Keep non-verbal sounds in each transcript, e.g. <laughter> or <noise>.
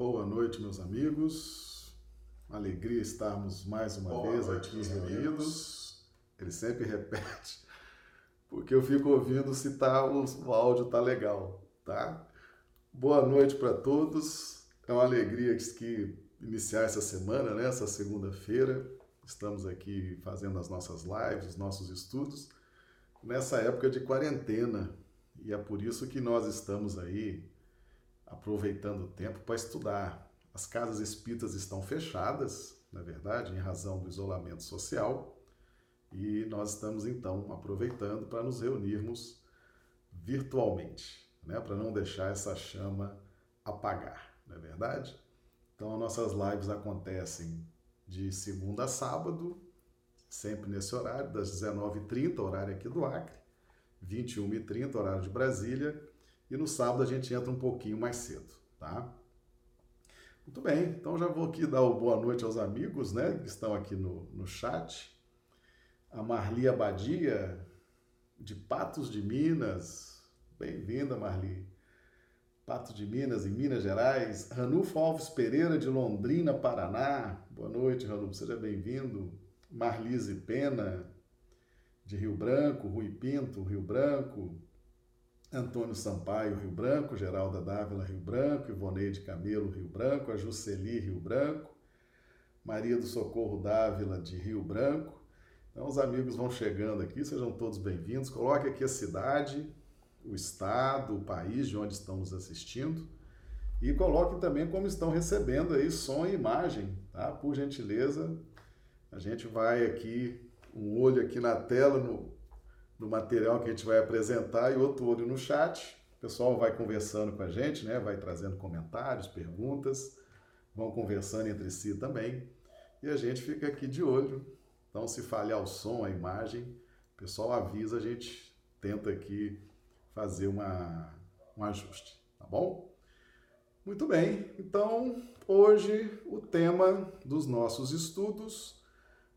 Boa noite, meus amigos. Alegria estarmos mais uma Boa vez noite, aqui reunidos. Ele sempre <laughs> repete, porque eu fico ouvindo se tá, o, o áudio tá legal, tá? Boa noite para todos. É uma alegria que iniciar essa semana, né? Essa segunda-feira. Estamos aqui fazendo as nossas lives, os nossos estudos, nessa época de quarentena. E é por isso que nós estamos aí aproveitando o tempo para estudar. As casas espíritas estão fechadas, na verdade, em razão do isolamento social, e nós estamos então aproveitando para nos reunirmos virtualmente, né, para não deixar essa chama apagar, não é verdade? Então, as nossas lives acontecem de segunda a sábado, sempre nesse horário, das 19h30, horário aqui do Acre, 21h30, horário de Brasília, e no sábado a gente entra um pouquinho mais cedo, tá? Muito bem, então já vou aqui dar boa noite aos amigos, né, que estão aqui no, no chat. A Marli Abadia, de Patos de Minas. Bem-vinda, Marli. Patos de Minas, em Minas Gerais. Ranulfo Alves Pereira, de Londrina, Paraná. Boa noite, Ranulfo, seja bem-vindo. Marlise Pena, de Rio Branco. Rui Pinto, Rio Branco. Antônio Sampaio, Rio Branco, Geralda Dávila, Rio Branco, Ivoneide Camelo, Rio Branco, a Rio Branco, Maria do Socorro Dávila, de Rio Branco. Então, os amigos vão chegando aqui, sejam todos bem-vindos. Coloque aqui a cidade, o estado, o país de onde estão nos assistindo e coloque também como estão recebendo aí som e imagem, tá? Por gentileza, a gente vai aqui, um olho aqui na tela, no do material que a gente vai apresentar e outro olho no chat. O pessoal vai conversando com a gente, né? Vai trazendo comentários, perguntas, vão conversando entre si também. E a gente fica aqui de olho. Então, se falhar o som, a imagem, o pessoal avisa, a gente tenta aqui fazer uma, um ajuste, tá bom? Muito bem, então hoje o tema dos nossos estudos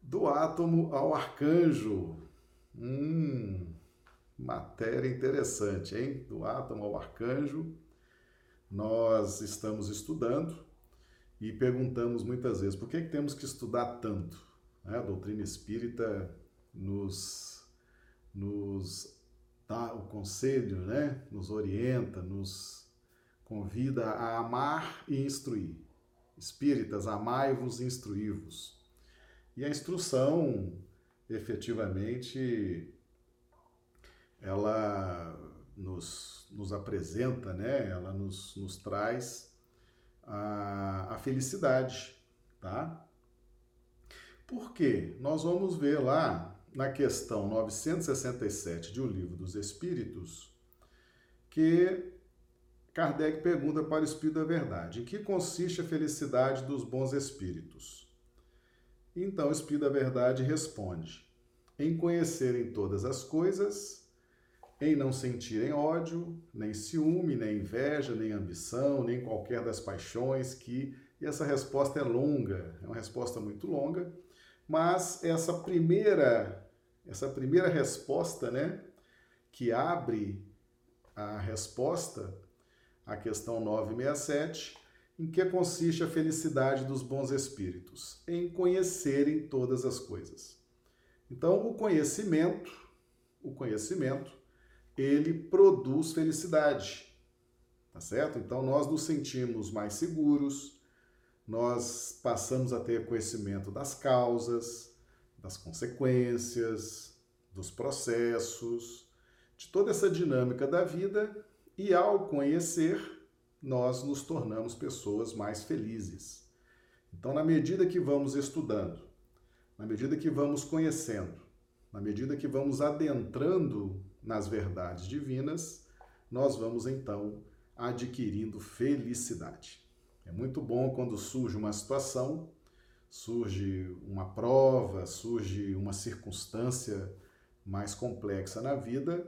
do átomo ao arcanjo, Hum, matéria interessante, hein? Do átomo ao arcanjo. Nós estamos estudando e perguntamos muitas vezes por que, que temos que estudar tanto? Né? A doutrina espírita nos, nos dá o conselho, né? nos orienta, nos convida a amar e instruir. Espíritas, amai-vos e instruí-vos. E a instrução efetivamente ela nos, nos apresenta, né? ela nos, nos traz a, a felicidade, tá? Por quê? Nós vamos ver lá na questão 967 de O Livro dos Espíritos que Kardec pergunta para o Espírito da Verdade: em que consiste a felicidade dos bons espíritos? Então o Espírito da Verdade responde: em conhecerem todas as coisas, em não sentirem ódio, nem ciúme, nem inveja, nem ambição, nem qualquer das paixões que. E essa resposta é longa, é uma resposta muito longa, mas essa primeira, essa primeira resposta, né, que abre a resposta à questão 967, em que consiste a felicidade dos bons espíritos? Em conhecerem todas as coisas. Então, o conhecimento, o conhecimento, ele produz felicidade. Tá certo? Então, nós nos sentimos mais seguros, nós passamos a ter conhecimento das causas, das consequências, dos processos, de toda essa dinâmica da vida, e ao conhecer, nós nos tornamos pessoas mais felizes. Então, na medida que vamos estudando, na medida que vamos conhecendo, na medida que vamos adentrando nas verdades divinas, nós vamos então adquirindo felicidade. É muito bom quando surge uma situação, surge uma prova, surge uma circunstância mais complexa na vida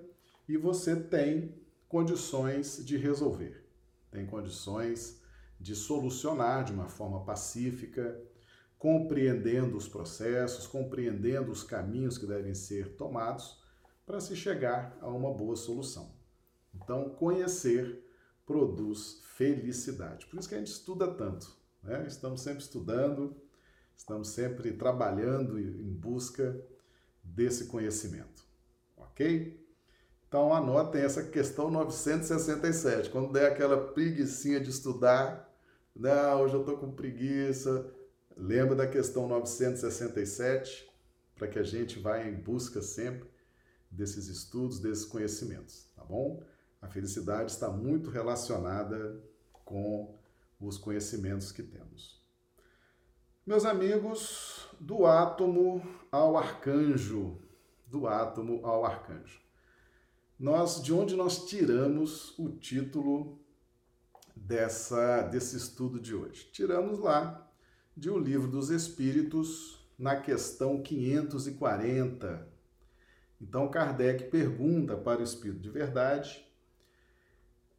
e você tem condições de resolver tem condições de solucionar de uma forma pacífica, compreendendo os processos, compreendendo os caminhos que devem ser tomados para se chegar a uma boa solução. Então, conhecer produz felicidade. Por isso que a gente estuda tanto. Né? Estamos sempre estudando, estamos sempre trabalhando em busca desse conhecimento. Ok? Então anotem essa questão 967. Quando der aquela preguiçinha de estudar, não, hoje eu estou com preguiça, lembra da questão 967 para que a gente vá em busca sempre desses estudos, desses conhecimentos, tá bom? A felicidade está muito relacionada com os conhecimentos que temos. Meus amigos, do átomo ao arcanjo, do átomo ao arcanjo. Nós de onde nós tiramos o título dessa desse estudo de hoje? Tiramos lá de O Livro dos Espíritos, na questão 540. Então Kardec pergunta para o espírito de verdade: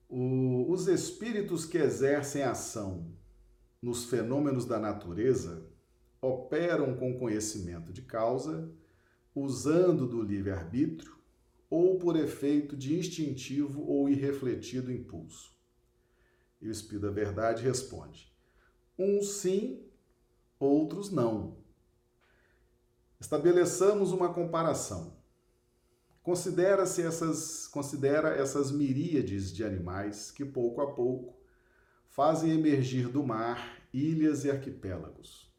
o, os espíritos que exercem ação nos fenômenos da natureza operam com conhecimento de causa, usando do livre-arbítrio ou por efeito de instintivo ou irrefletido impulso? E o Espírito da Verdade responde: uns sim, outros não. Estabeleçamos uma comparação. Considera-se essas, considera essas miríades de animais que pouco a pouco fazem emergir do mar ilhas e arquipélagos.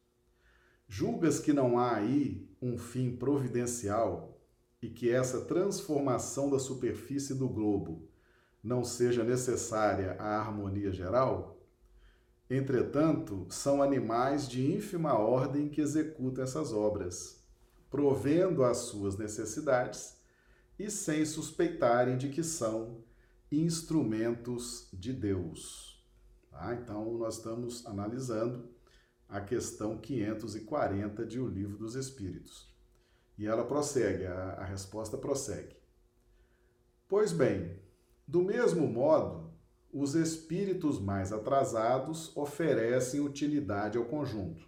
Julgas que não há aí um fim providencial e que essa transformação da superfície do globo não seja necessária à harmonia geral? Entretanto, são animais de ínfima ordem que executam essas obras, provendo às suas necessidades e sem suspeitarem de que são instrumentos de Deus. Tá? Então, nós estamos analisando a questão 540 de O Livro dos Espíritos. E ela prossegue, a, a resposta prossegue. Pois bem, do mesmo modo, os espíritos mais atrasados oferecem utilidade ao conjunto.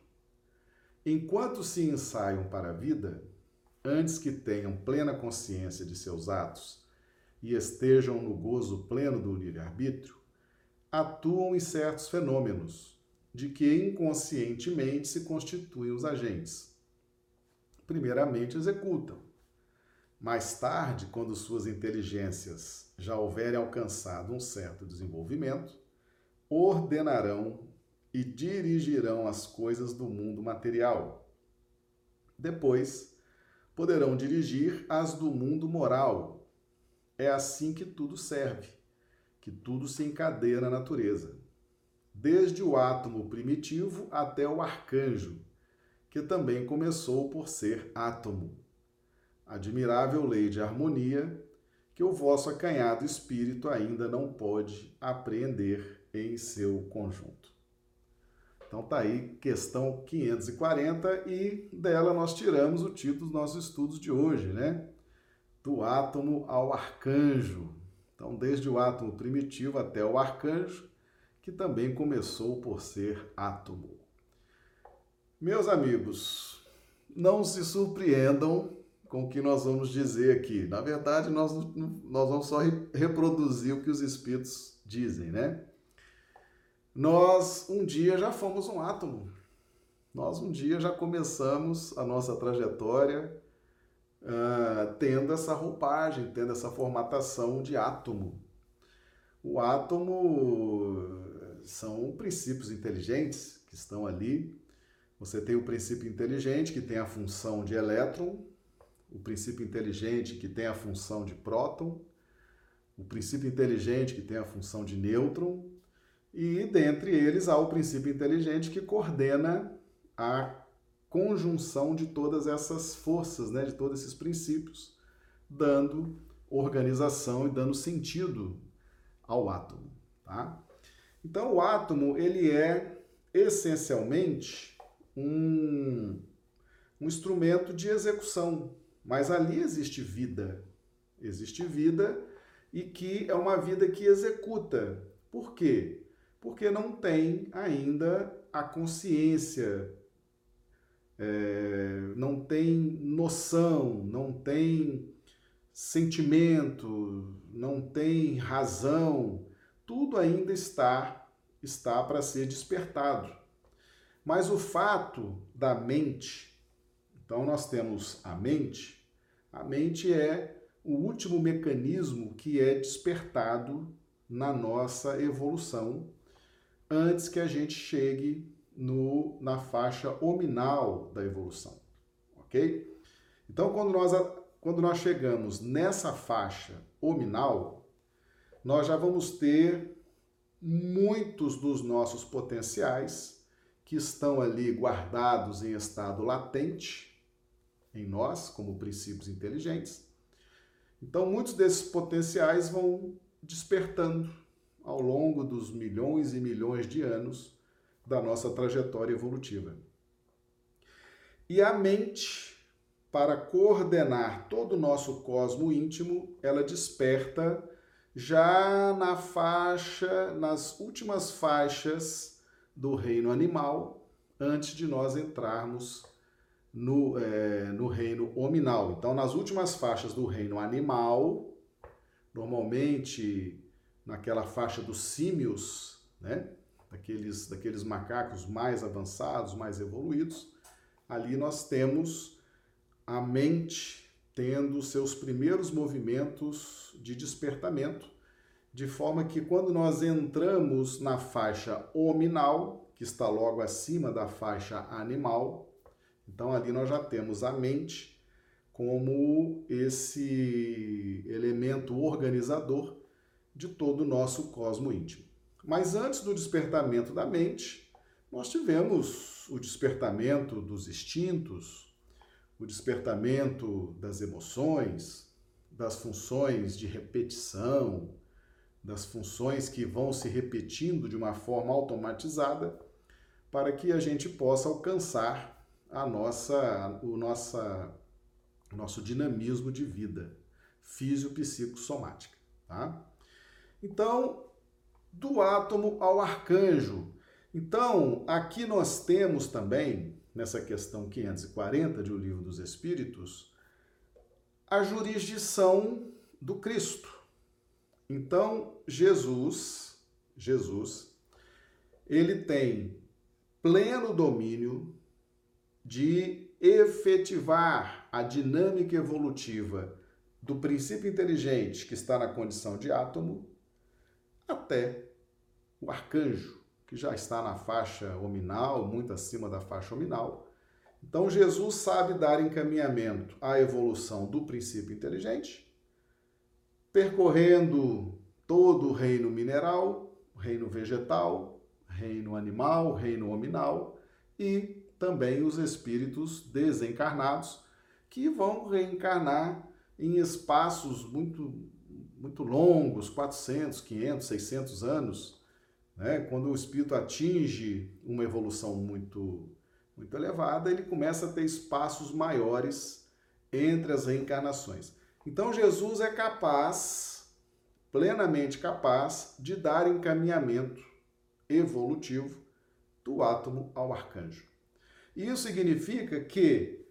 Enquanto se ensaiam para a vida, antes que tenham plena consciência de seus atos e estejam no gozo pleno do livre-arbítrio, atuam em certos fenômenos, de que inconscientemente se constituem os agentes primeiramente executam. Mais tarde, quando suas inteligências já houverem alcançado um certo desenvolvimento, ordenarão e dirigirão as coisas do mundo material. Depois, poderão dirigir as do mundo moral. É assim que tudo serve, que tudo se encadeia na natureza. Desde o átomo primitivo até o arcanjo, que também começou por ser átomo. Admirável lei de harmonia que o vosso acanhado espírito ainda não pode apreender em seu conjunto. Então tá aí questão 540 e dela nós tiramos o título dos nossos estudos de hoje, né? Do átomo ao arcanjo. Então, desde o átomo primitivo até o arcanjo, que também começou por ser átomo. Meus amigos, não se surpreendam com o que nós vamos dizer aqui. Na verdade, nós, nós vamos só reproduzir o que os espíritos dizem, né? Nós um dia já fomos um átomo. Nós um dia já começamos a nossa trajetória uh, tendo essa roupagem, tendo essa formatação de átomo. O átomo são princípios inteligentes que estão ali você tem o princípio inteligente, que tem a função de elétron, o princípio inteligente, que tem a função de próton, o princípio inteligente, que tem a função de nêutron, e dentre eles há o princípio inteligente que coordena a conjunção de todas essas forças, né, de todos esses princípios, dando organização e dando sentido ao átomo, tá? Então o átomo ele é essencialmente um, um instrumento de execução, mas ali existe vida. Existe vida e que é uma vida que executa. Por quê? Porque não tem ainda a consciência, é, não tem noção, não tem sentimento, não tem razão. tudo ainda está está para ser despertado. Mas o fato da mente, então nós temos a mente, a mente é o último mecanismo que é despertado na nossa evolução antes que a gente chegue no, na faixa hominal da evolução, ok? Então, quando nós, quando nós chegamos nessa faixa hominal, nós já vamos ter muitos dos nossos potenciais que estão ali guardados em estado latente em nós, como princípios inteligentes. Então, muitos desses potenciais vão despertando ao longo dos milhões e milhões de anos da nossa trajetória evolutiva. E a mente, para coordenar todo o nosso cosmo íntimo, ela desperta já na faixa, nas últimas faixas do reino animal, antes de nós entrarmos no, é, no reino hominal. Então, nas últimas faixas do reino animal, normalmente naquela faixa dos símios, né? daqueles, daqueles macacos mais avançados, mais evoluídos, ali nós temos a mente tendo seus primeiros movimentos de despertamento, de forma que quando nós entramos na faixa hominal, que está logo acima da faixa animal, então ali nós já temos a mente como esse elemento organizador de todo o nosso cosmo íntimo. Mas antes do despertamento da mente, nós tivemos o despertamento dos instintos, o despertamento das emoções, das funções de repetição, das funções que vão se repetindo de uma forma automatizada, para que a gente possa alcançar a nossa, o nossa, nosso dinamismo de vida físio-psicossomática. Tá? Então, do átomo ao arcanjo. Então, aqui nós temos também nessa questão 540 de O Livro dos Espíritos, a jurisdição do Cristo. Então, Jesus, Jesus, ele tem pleno domínio de efetivar a dinâmica evolutiva do princípio inteligente que está na condição de átomo até o arcanjo, que já está na faixa hominal, muito acima da faixa hominal. Então, Jesus sabe dar encaminhamento à evolução do princípio inteligente, percorrendo todo o reino mineral, reino vegetal, reino animal, reino hominal e também os espíritos desencarnados que vão reencarnar em espaços muito muito longos, 400, 500, 600 anos, né? Quando o espírito atinge uma evolução muito, muito elevada, ele começa a ter espaços maiores entre as reencarnações. Então Jesus é capaz, plenamente capaz, de dar encaminhamento evolutivo do átomo ao arcanjo. Isso significa que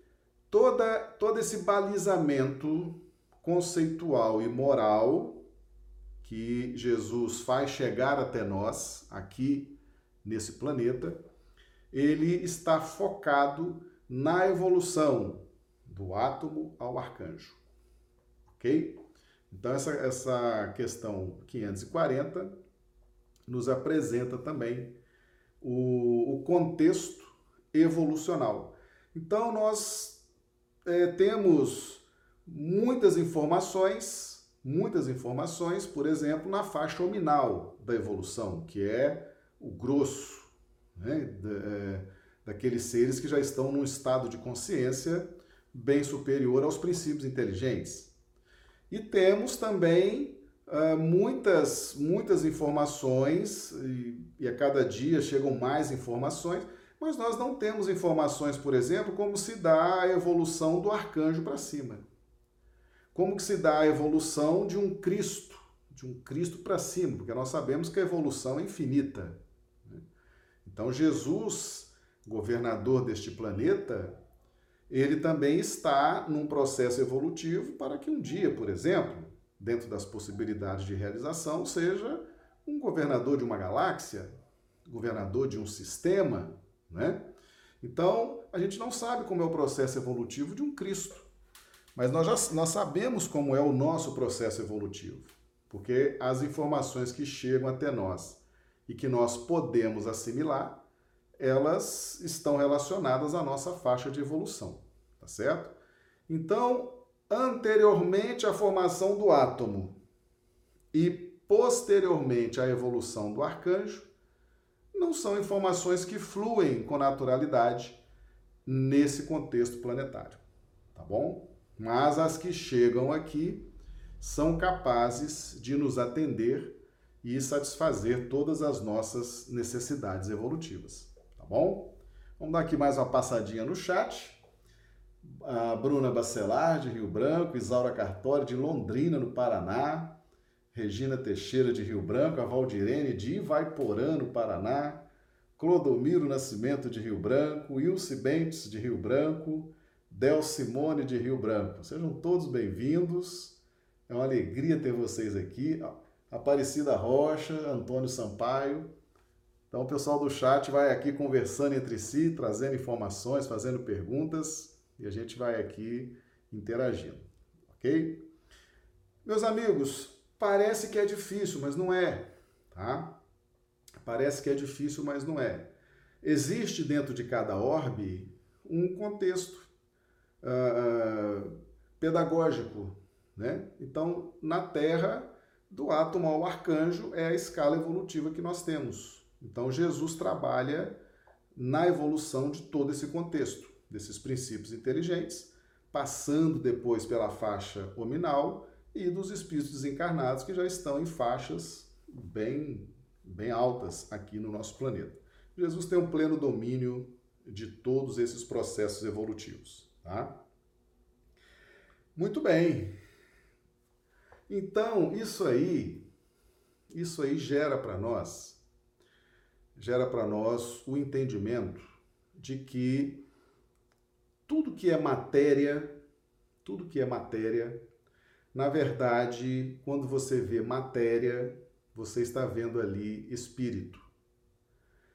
toda, todo esse balizamento conceitual e moral que Jesus faz chegar até nós, aqui nesse planeta, ele está focado na evolução do átomo ao arcanjo. Ok? Então, essa, essa questão 540 nos apresenta também o, o contexto evolucional. Então, nós é, temos muitas informações muitas informações, por exemplo, na faixa hominal da evolução, que é o grosso né, da, é, daqueles seres que já estão num estado de consciência bem superior aos princípios inteligentes. E temos também uh, muitas, muitas informações, e, e a cada dia chegam mais informações, mas nós não temos informações, por exemplo, como se dá a evolução do arcanjo para cima como que se dá a evolução de um Cristo, de um Cristo para cima, porque nós sabemos que a evolução é infinita. Né? Então Jesus, governador deste planeta, ele também está num processo evolutivo para que um dia, por exemplo, dentro das possibilidades de realização, seja um governador de uma galáxia, governador de um sistema, né? Então, a gente não sabe como é o processo evolutivo de um Cristo. Mas nós, já, nós sabemos como é o nosso processo evolutivo, porque as informações que chegam até nós e que nós podemos assimilar, elas estão relacionadas à nossa faixa de evolução, tá certo? Então, anteriormente à formação do átomo e posteriormente à evolução do arcanjo, não são informações que fluem com naturalidade nesse contexto planetário, tá bom? Mas as que chegam aqui são capazes de nos atender e satisfazer todas as nossas necessidades evolutivas, bom? Vamos dar aqui mais uma passadinha no chat. A Bruna Bacelar, de Rio Branco, Isaura Cartori, de Londrina, no Paraná, Regina Teixeira de Rio Branco, a Valdirene de Ivaiporã, no Paraná, Clodomiro Nascimento de Rio Branco, Ilse Bentes de Rio Branco, Del Simone de Rio Branco. Sejam todos bem-vindos. É uma alegria ter vocês aqui. Aparecida Rocha, Antônio Sampaio. Então, o pessoal do chat vai aqui conversando entre si, trazendo informações, fazendo perguntas e a gente vai aqui interagindo, ok? Meus amigos, Parece que é difícil, mas não é, tá? Parece que é difícil, mas não é. Existe dentro de cada orbe um contexto uh, pedagógico, né? Então, na Terra, do átomo ao arcanjo é a escala evolutiva que nós temos. Então, Jesus trabalha na evolução de todo esse contexto, desses princípios inteligentes, passando depois pela faixa hominal e dos espíritos desencarnados que já estão em faixas bem, bem altas aqui no nosso planeta. Jesus tem um pleno domínio de todos esses processos evolutivos, tá? Muito bem. Então, isso aí, isso aí gera para nós, gera para nós o entendimento de que tudo que é matéria, tudo que é matéria na verdade, quando você vê matéria, você está vendo ali espírito.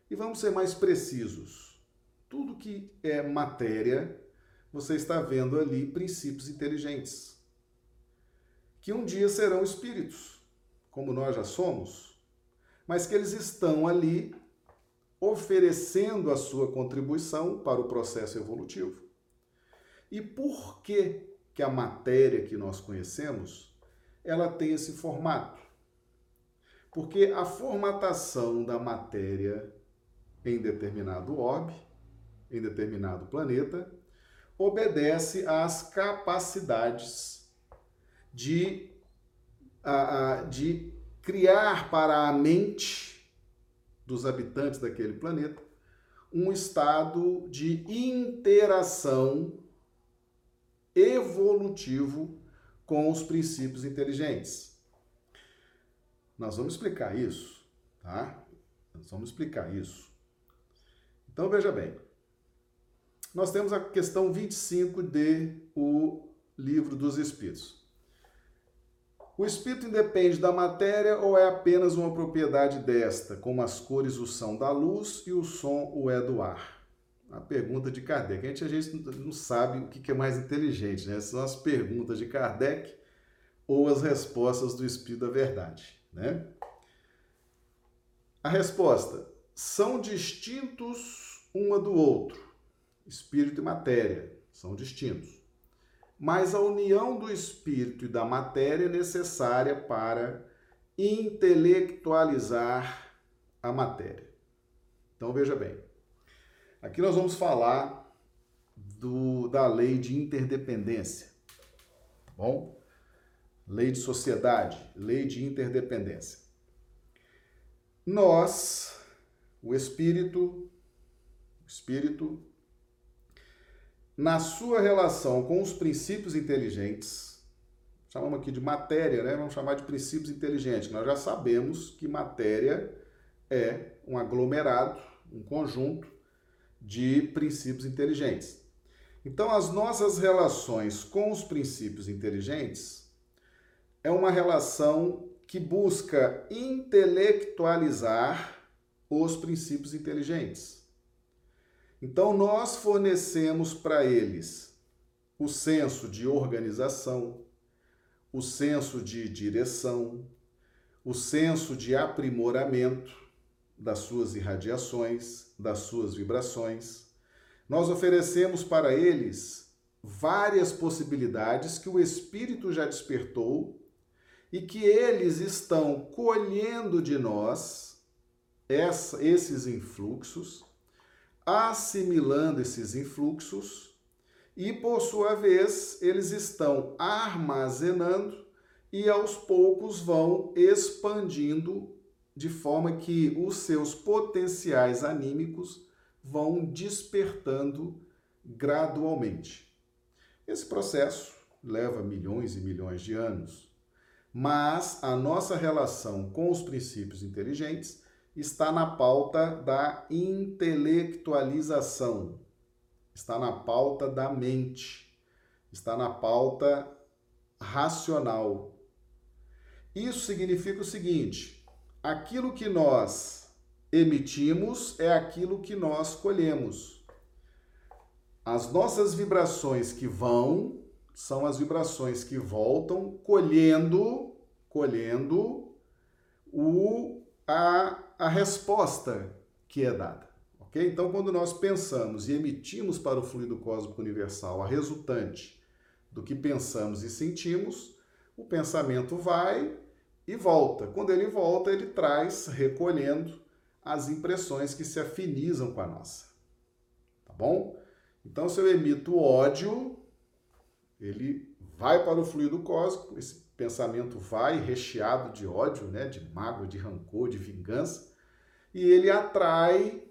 E vamos ser mais precisos. Tudo que é matéria, você está vendo ali princípios inteligentes, que um dia serão espíritos, como nós já somos, mas que eles estão ali oferecendo a sua contribuição para o processo evolutivo. E por que que a matéria que nós conhecemos, ela tem esse formato. Porque a formatação da matéria em determinado orbe, em determinado planeta, obedece às capacidades de, de criar para a mente dos habitantes daquele planeta um estado de interação evolutivo com os princípios inteligentes. Nós vamos explicar isso, tá? Nós vamos explicar isso. Então veja bem. Nós temos a questão 25 de o livro dos espíritos. O espírito independe da matéria ou é apenas uma propriedade desta, como as cores o são da luz e o som o é do ar? a pergunta de Kardec. A gente, a gente não sabe o que é mais inteligente, né? São as perguntas de Kardec ou as respostas do Espírito da Verdade, né? A resposta: são distintos uma do outro. Espírito e matéria são distintos. Mas a união do espírito e da matéria é necessária para intelectualizar a matéria. Então veja bem, Aqui nós vamos falar do, da lei de interdependência, tá bom? Lei de sociedade, lei de interdependência. Nós, o espírito, o espírito, na sua relação com os princípios inteligentes, chamamos aqui de matéria, né? Vamos chamar de princípios inteligentes. Nós já sabemos que matéria é um aglomerado, um conjunto de princípios inteligentes. Então, as nossas relações com os princípios inteligentes é uma relação que busca intelectualizar os princípios inteligentes. Então, nós fornecemos para eles o senso de organização, o senso de direção, o senso de aprimoramento das suas irradiações, das suas vibrações. Nós oferecemos para eles várias possibilidades que o espírito já despertou e que eles estão colhendo de nós essa, esses influxos, assimilando esses influxos e, por sua vez, eles estão armazenando e aos poucos vão expandindo de forma que os seus potenciais anímicos vão despertando gradualmente. Esse processo leva milhões e milhões de anos, mas a nossa relação com os princípios inteligentes está na pauta da intelectualização, está na pauta da mente, está na pauta racional. Isso significa o seguinte: aquilo que nós emitimos é aquilo que nós colhemos. As nossas vibrações que vão são as vibrações que voltam colhendo, colhendo o, a, a resposta que é dada. ok? Então, quando nós pensamos e emitimos para o fluido cósmico universal a resultante do que pensamos e sentimos, o pensamento vai e volta. Quando ele volta, ele traz, recolhendo as impressões que se afinizam com a nossa. Tá bom? Então, se eu emito ódio, ele vai para o fluido cósmico, esse pensamento vai recheado de ódio, né, de mágoa, de rancor, de vingança, e ele atrai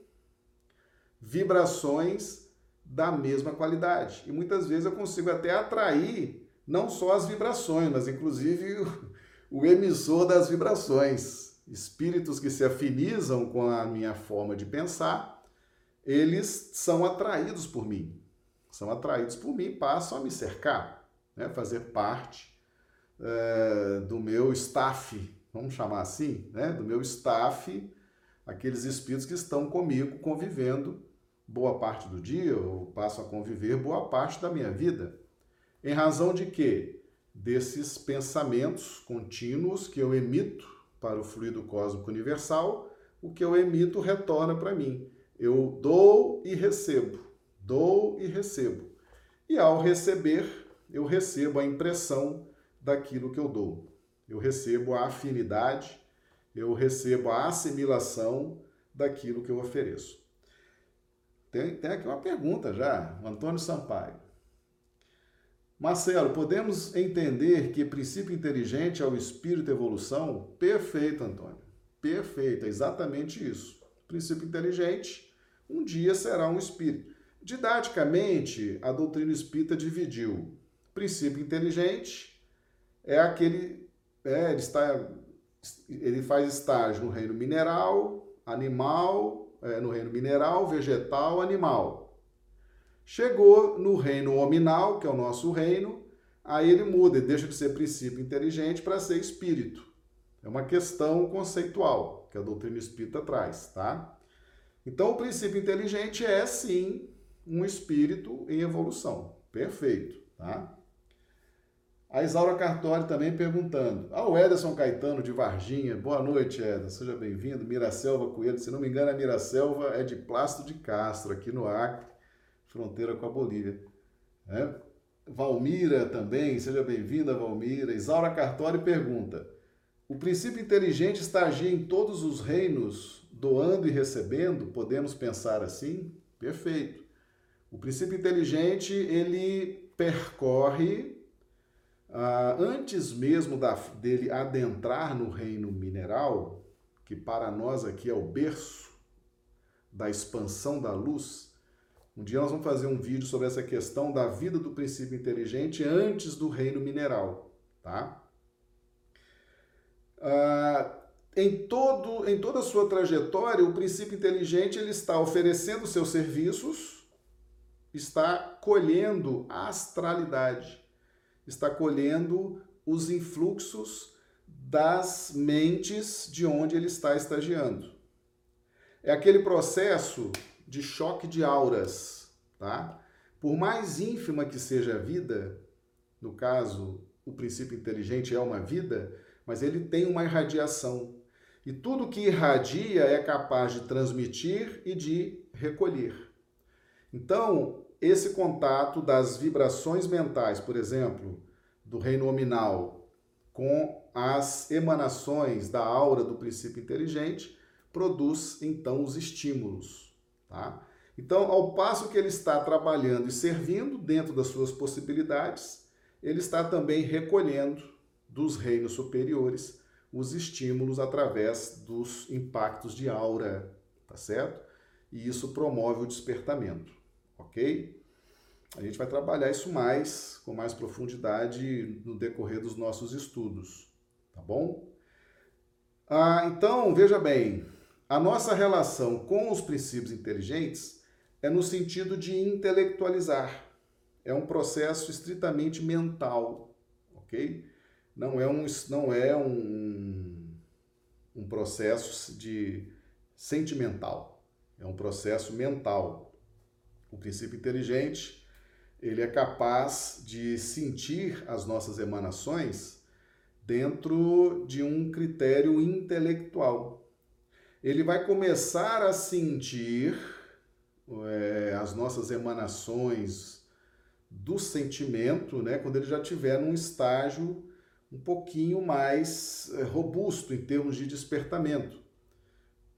vibrações da mesma qualidade. E muitas vezes eu consigo até atrair não só as vibrações, mas inclusive o emissor das vibrações. Espíritos que se afinizam com a minha forma de pensar, eles são atraídos por mim. São atraídos por mim, passam a me cercar, né? fazer parte é, do meu staff, vamos chamar assim, né? do meu staff, aqueles espíritos que estão comigo convivendo boa parte do dia, eu passo a conviver boa parte da minha vida. Em razão de quê? desses pensamentos contínuos que eu emito para o fluido cósmico universal, o que eu emito retorna para mim. Eu dou e recebo, dou e recebo. E ao receber, eu recebo a impressão daquilo que eu dou. Eu recebo a afinidade, eu recebo a assimilação daquilo que eu ofereço. Tem, tem aqui uma pergunta já, Antônio Sampaio. Marcelo, podemos entender que princípio inteligente é o espírito evolução? Perfeito, Antônio. Perfeito, é exatamente isso. Princípio inteligente, um dia será um espírito. Didaticamente, a doutrina espírita dividiu. Princípio inteligente é aquele. É, ele, está, ele faz estágio no reino mineral, animal, é, no reino mineral, vegetal, animal. Chegou no reino hominal, que é o nosso reino, aí ele muda, ele deixa de ser princípio inteligente para ser espírito. É uma questão conceitual que a doutrina espírita traz, tá? Então, o princípio inteligente é sim um espírito em evolução. Perfeito, tá? A Isaura Cartori também perguntando. Ah, o Ederson Caetano de Varginha. Boa noite, Ederson. Seja bem-vindo. Miracelva Coelho. Se não me engano, a Miracelva é de Plástico de Castro, aqui no Acre fronteira com a Bolívia. Né? Valmira também, seja bem-vinda, Valmira. Isaura Cartori pergunta: o princípio inteligente estagia em todos os reinos, doando e recebendo? Podemos pensar assim? Perfeito. O princípio inteligente ele percorre ah, antes mesmo da, dele adentrar no reino mineral, que para nós aqui é o berço da expansão da luz um dia nós vamos fazer um vídeo sobre essa questão da vida do princípio inteligente antes do reino mineral, tá? Ah, em, todo, em toda a sua trajetória, o princípio inteligente ele está oferecendo seus serviços, está colhendo a astralidade, está colhendo os influxos das mentes de onde ele está estagiando. É aquele processo de choque de auras, tá? Por mais ínfima que seja a vida, no caso, o princípio inteligente é uma vida, mas ele tem uma irradiação. E tudo que irradia é capaz de transmitir e de recolher. Então, esse contato das vibrações mentais, por exemplo, do reino nominal com as emanações da aura do princípio inteligente, produz então os estímulos, tá? Então, ao passo que ele está trabalhando e servindo dentro das suas possibilidades, ele está também recolhendo dos reinos superiores os estímulos através dos impactos de aura, tá certo? E isso promove o despertamento, ok? A gente vai trabalhar isso mais, com mais profundidade no decorrer dos nossos estudos, tá bom? Ah, então, veja bem, a nossa relação com os princípios inteligentes é no sentido de intelectualizar. É um processo estritamente mental, ok? Não é um, não é um, um processo de sentimental, é um processo mental. O princípio inteligente, ele é capaz de sentir as nossas emanações dentro de um critério intelectual. Ele vai começar a sentir é, as nossas emanações do sentimento, né, quando ele já estiver num estágio um pouquinho mais é, robusto em termos de despertamento.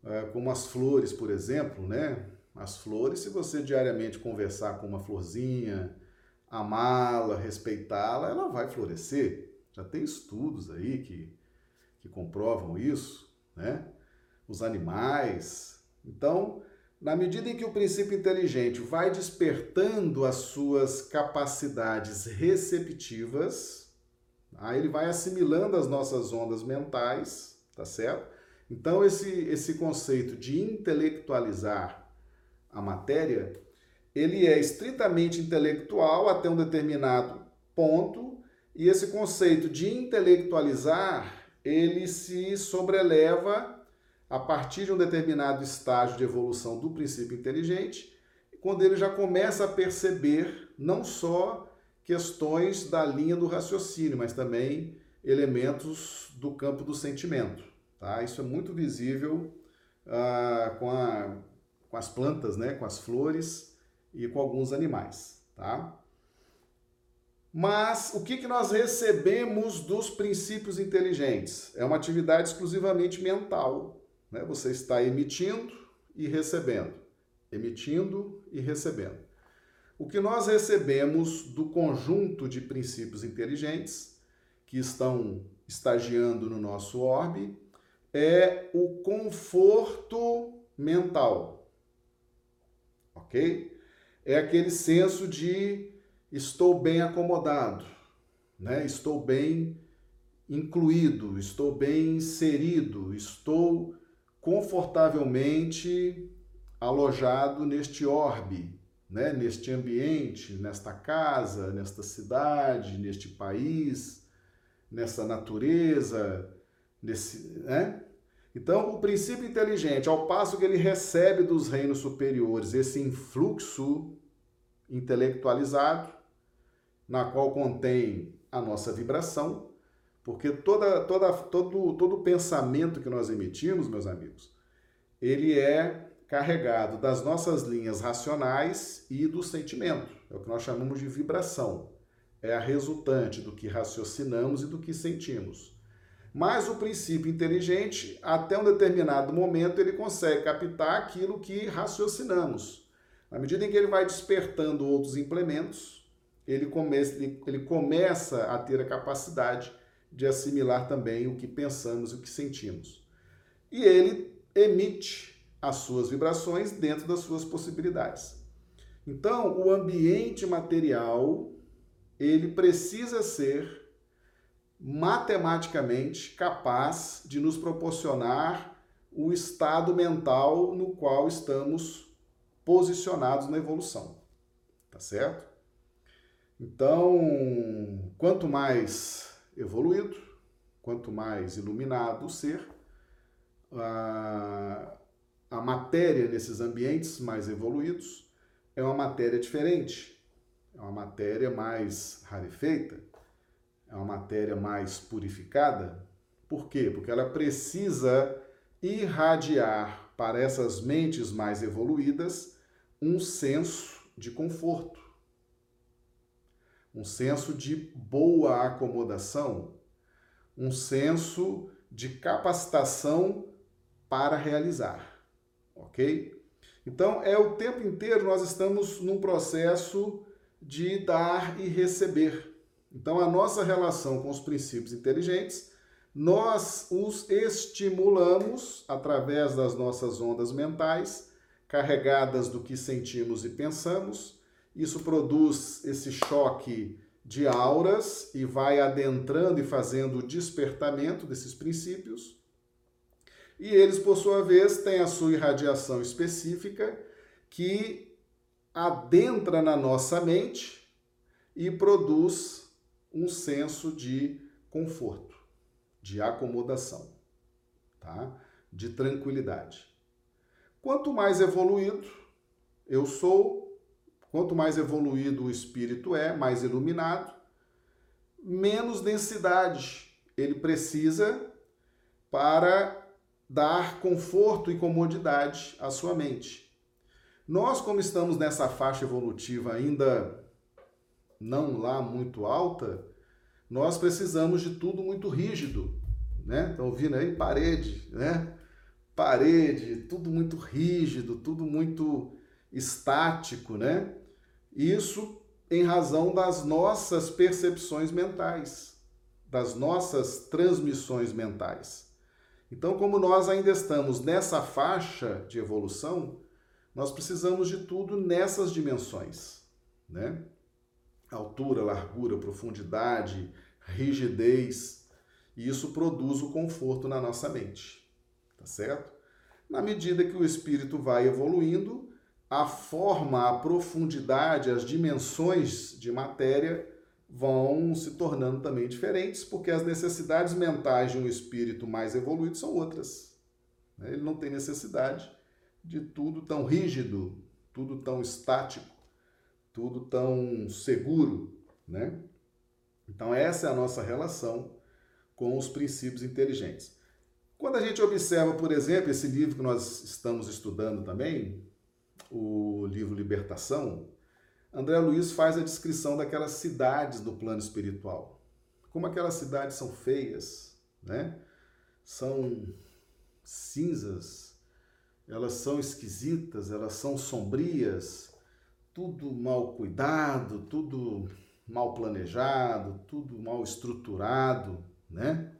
É, como as flores, por exemplo, né? As flores, se você diariamente conversar com uma florzinha, amá-la, respeitá-la, ela vai florescer. Já tem estudos aí que, que comprovam isso, né? Os animais. Então, na medida em que o princípio inteligente vai despertando as suas capacidades receptivas, aí ele vai assimilando as nossas ondas mentais, tá certo? Então esse esse conceito de intelectualizar a matéria, ele é estritamente intelectual até um determinado ponto, e esse conceito de intelectualizar, ele se sobreleva a partir de um determinado estágio de evolução do princípio inteligente, quando ele já começa a perceber não só questões da linha do raciocínio, mas também elementos do campo do sentimento. Tá? Isso é muito visível ah, com, a, com as plantas, né? com as flores e com alguns animais. Tá? Mas o que, que nós recebemos dos princípios inteligentes? É uma atividade exclusivamente mental. Né? Você está emitindo e recebendo, emitindo e recebendo. O que nós recebemos do conjunto de princípios inteligentes que estão estagiando no nosso orbe é o conforto mental. Ok? É aquele senso de estou bem acomodado, né? estou bem incluído, estou bem inserido, estou confortavelmente alojado neste orbe, né? neste ambiente, nesta casa, nesta cidade, neste país, nessa natureza, nesse, né? Então, o princípio inteligente, ao passo que ele recebe dos reinos superiores esse influxo intelectualizado, na qual contém a nossa vibração, porque toda, toda, todo, todo pensamento que nós emitimos, meus amigos, ele é carregado das nossas linhas racionais e do sentimento. É o que nós chamamos de vibração. É a resultante do que raciocinamos e do que sentimos. Mas o princípio inteligente, até um determinado momento, ele consegue captar aquilo que raciocinamos. À medida em que ele vai despertando outros implementos, ele começa, ele, ele começa a ter a capacidade de assimilar também o que pensamos e o que sentimos. E ele emite as suas vibrações dentro das suas possibilidades. Então, o ambiente material, ele precisa ser matematicamente capaz de nos proporcionar o estado mental no qual estamos posicionados na evolução. Tá certo? Então, quanto mais evoluído, quanto mais iluminado o ser, a, a matéria nesses ambientes mais evoluídos é uma matéria diferente, é uma matéria mais rarefeita, é uma matéria mais purificada. Por quê? Porque ela precisa irradiar para essas mentes mais evoluídas um senso de conforto, um senso de boa acomodação, um senso de capacitação para realizar, ok? Então, é o tempo inteiro nós estamos num processo de dar e receber. Então, a nossa relação com os princípios inteligentes, nós os estimulamos através das nossas ondas mentais, carregadas do que sentimos e pensamos. Isso produz esse choque de auras e vai adentrando e fazendo o despertamento desses princípios. E eles, por sua vez, têm a sua irradiação específica que adentra na nossa mente e produz um senso de conforto, de acomodação, tá? de tranquilidade. Quanto mais evoluído eu sou, quanto mais evoluído o espírito é, mais iluminado, menos densidade ele precisa para dar conforto e comodidade à sua mente. Nós, como estamos nessa faixa evolutiva ainda não lá muito alta, nós precisamos de tudo muito rígido, né? Estão ouvindo aí? Parede, né? Parede, tudo muito rígido, tudo muito estático, né? Isso em razão das nossas percepções mentais, das nossas transmissões mentais. Então, como nós ainda estamos nessa faixa de evolução, nós precisamos de tudo nessas dimensões, né? Altura, largura, profundidade, rigidez, e isso produz o conforto na nossa mente, tá certo? Na medida que o espírito vai evoluindo, a forma, a profundidade, as dimensões de matéria vão se tornando também diferentes, porque as necessidades mentais de um espírito mais evoluído são outras. Né? Ele não tem necessidade de tudo tão rígido, tudo tão estático tudo tão seguro, né? Então essa é a nossa relação com os princípios inteligentes. Quando a gente observa, por exemplo, esse livro que nós estamos estudando também, o livro Libertação, André Luiz faz a descrição daquelas cidades do plano espiritual. Como aquelas cidades são feias, né? São cinzas, elas são esquisitas, elas são sombrias, tudo mal cuidado, tudo mal planejado, tudo mal estruturado, né?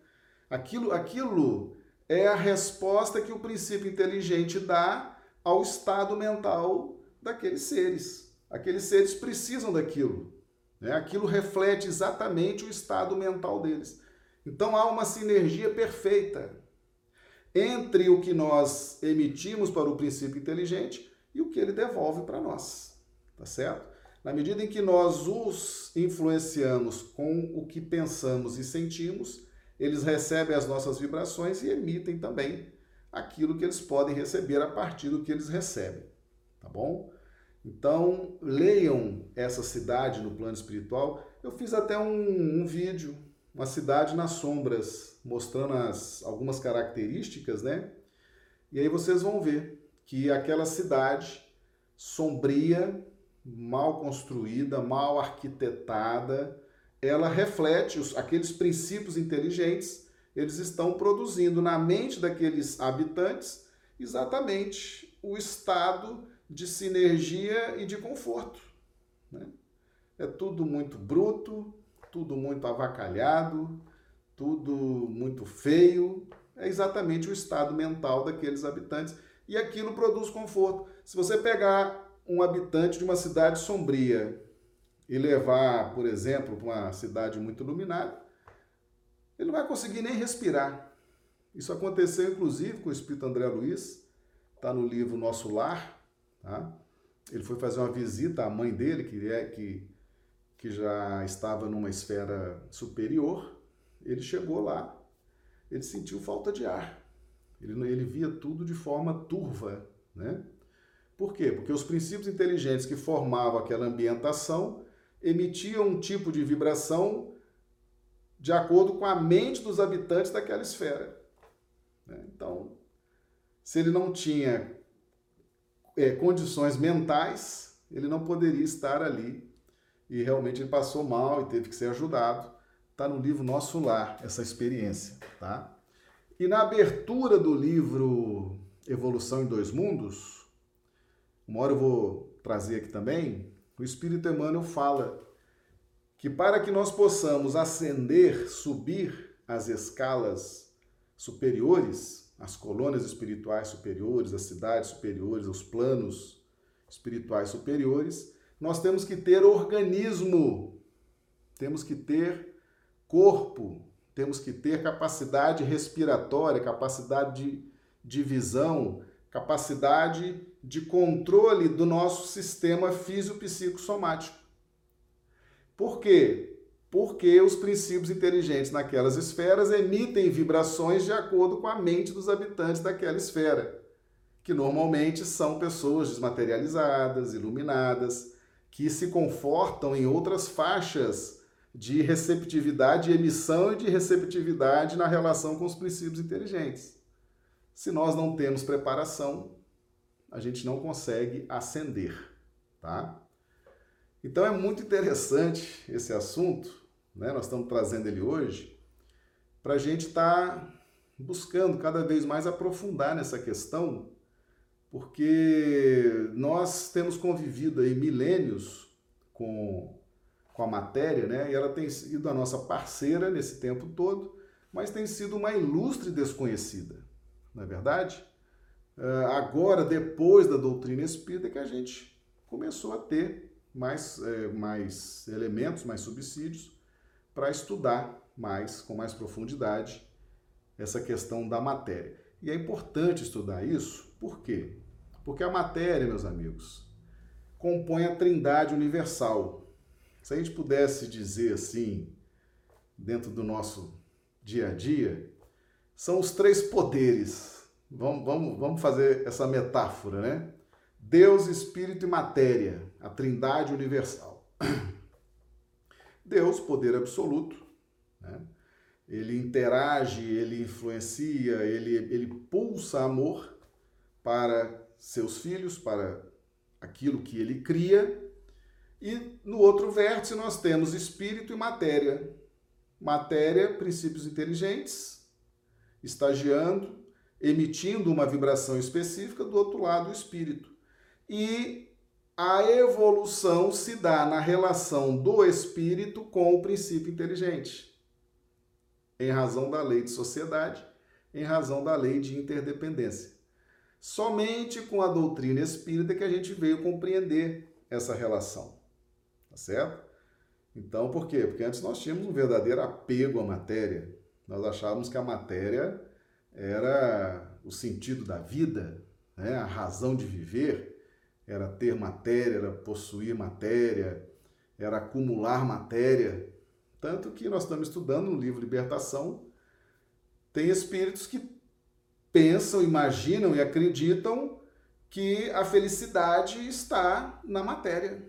Aquilo, aquilo é a resposta que o princípio inteligente dá ao estado mental daqueles seres. Aqueles seres precisam daquilo. Né? Aquilo reflete exatamente o estado mental deles. Então há uma sinergia perfeita entre o que nós emitimos para o princípio inteligente e o que ele devolve para nós tá certo? Na medida em que nós os influenciamos com o que pensamos e sentimos, eles recebem as nossas vibrações e emitem também aquilo que eles podem receber a partir do que eles recebem, tá bom? Então, leiam essa cidade no plano espiritual. Eu fiz até um, um vídeo, uma cidade nas sombras, mostrando as, algumas características, né? E aí vocês vão ver que aquela cidade sombria, mal construída, mal arquitetada, ela reflete os, aqueles princípios inteligentes, eles estão produzindo na mente daqueles habitantes exatamente o estado de sinergia e de conforto. Né? É tudo muito bruto, tudo muito avacalhado, tudo muito feio. É exatamente o estado mental daqueles habitantes. E aquilo produz conforto. Se você pegar um habitante de uma cidade sombria e levar, por exemplo, para uma cidade muito iluminada, ele não vai conseguir nem respirar. Isso aconteceu, inclusive, com o Espírito André Luiz, está no livro Nosso Lar. Tá? Ele foi fazer uma visita à mãe dele, que, é, que, que já estava numa esfera superior. Ele chegou lá ele sentiu falta de ar. Ele, ele via tudo de forma turva, né? Por quê? Porque os princípios inteligentes que formavam aquela ambientação emitiam um tipo de vibração de acordo com a mente dos habitantes daquela esfera. Né? Então, se ele não tinha é, condições mentais, ele não poderia estar ali. E realmente ele passou mal e teve que ser ajudado. Está no livro Nosso Lar, essa experiência. Tá? E na abertura do livro Evolução em Dois Mundos, uma hora eu vou trazer aqui também, o Espírito Emmanuel fala que para que nós possamos ascender, subir as escalas superiores, as colônias espirituais superiores, as cidades superiores, os planos espirituais superiores, nós temos que ter organismo, temos que ter corpo, temos que ter capacidade respiratória, capacidade de, de visão, capacidade de controle do nosso sistema físico-psicossomático. Por quê? Porque os princípios inteligentes naquelas esferas emitem vibrações de acordo com a mente dos habitantes daquela esfera, que normalmente são pessoas desmaterializadas, iluminadas, que se confortam em outras faixas de receptividade, de emissão e de receptividade na relação com os princípios inteligentes. Se nós não temos preparação, a gente não consegue ascender, tá? Então é muito interessante esse assunto, né? Nós estamos trazendo ele hoje para a gente estar tá buscando cada vez mais aprofundar nessa questão, porque nós temos convivido aí milênios com, com a matéria, né? E ela tem sido a nossa parceira nesse tempo todo, mas tem sido uma ilustre desconhecida, não é verdade? Ah, agora, depois da doutrina espírita, que a gente começou a ter mais, é, mais elementos, mais subsídios para estudar mais, com mais profundidade, essa questão da matéria. E é importante estudar isso, por quê? Porque a matéria, meus amigos, compõe a trindade universal. Se a gente pudesse dizer assim, dentro do nosso dia a dia, são os três poderes Vamos, vamos, vamos fazer essa metáfora, né? Deus, Espírito e Matéria, a trindade universal. <clears throat> Deus, poder absoluto, né? ele interage, ele influencia, ele, ele pulsa amor para seus filhos, para aquilo que ele cria. E no outro vértice nós temos espírito e matéria. Matéria, princípios inteligentes, estagiando, emitindo uma vibração específica, do outro lado o espírito. E a evolução se dá na relação do espírito com o princípio inteligente, em razão da lei de sociedade, em razão da lei de interdependência. Somente com a doutrina espírita que a gente veio compreender essa relação. Tá certo? Então, por quê? Porque antes nós tínhamos um verdadeiro apego à matéria. Nós achávamos que a matéria era o sentido da vida, né? a razão de viver, era ter matéria, era possuir matéria, era acumular matéria. Tanto que nós estamos estudando no livro Libertação, tem espíritos que pensam, imaginam e acreditam que a felicidade está na matéria,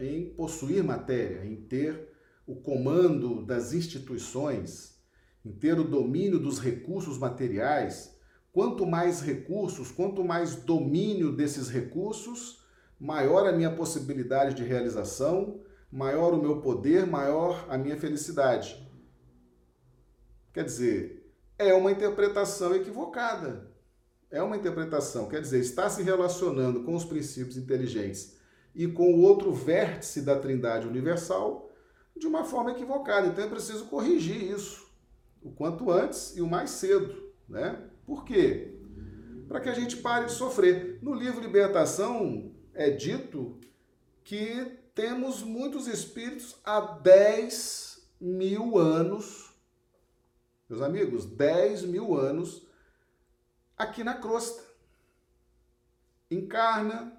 em possuir matéria, em ter o comando das instituições, em ter o domínio dos recursos materiais, quanto mais recursos, quanto mais domínio desses recursos, maior a minha possibilidade de realização, maior o meu poder, maior a minha felicidade. Quer dizer, é uma interpretação equivocada. É uma interpretação, quer dizer, está se relacionando com os princípios inteligentes e com o outro vértice da Trindade Universal de uma forma equivocada. Então é preciso corrigir isso o quanto antes e o mais cedo, né? Por quê? Para que a gente pare de sofrer. No livro Libertação é dito que temos muitos espíritos há 10 mil anos, meus amigos, 10 mil anos aqui na crosta. Encarna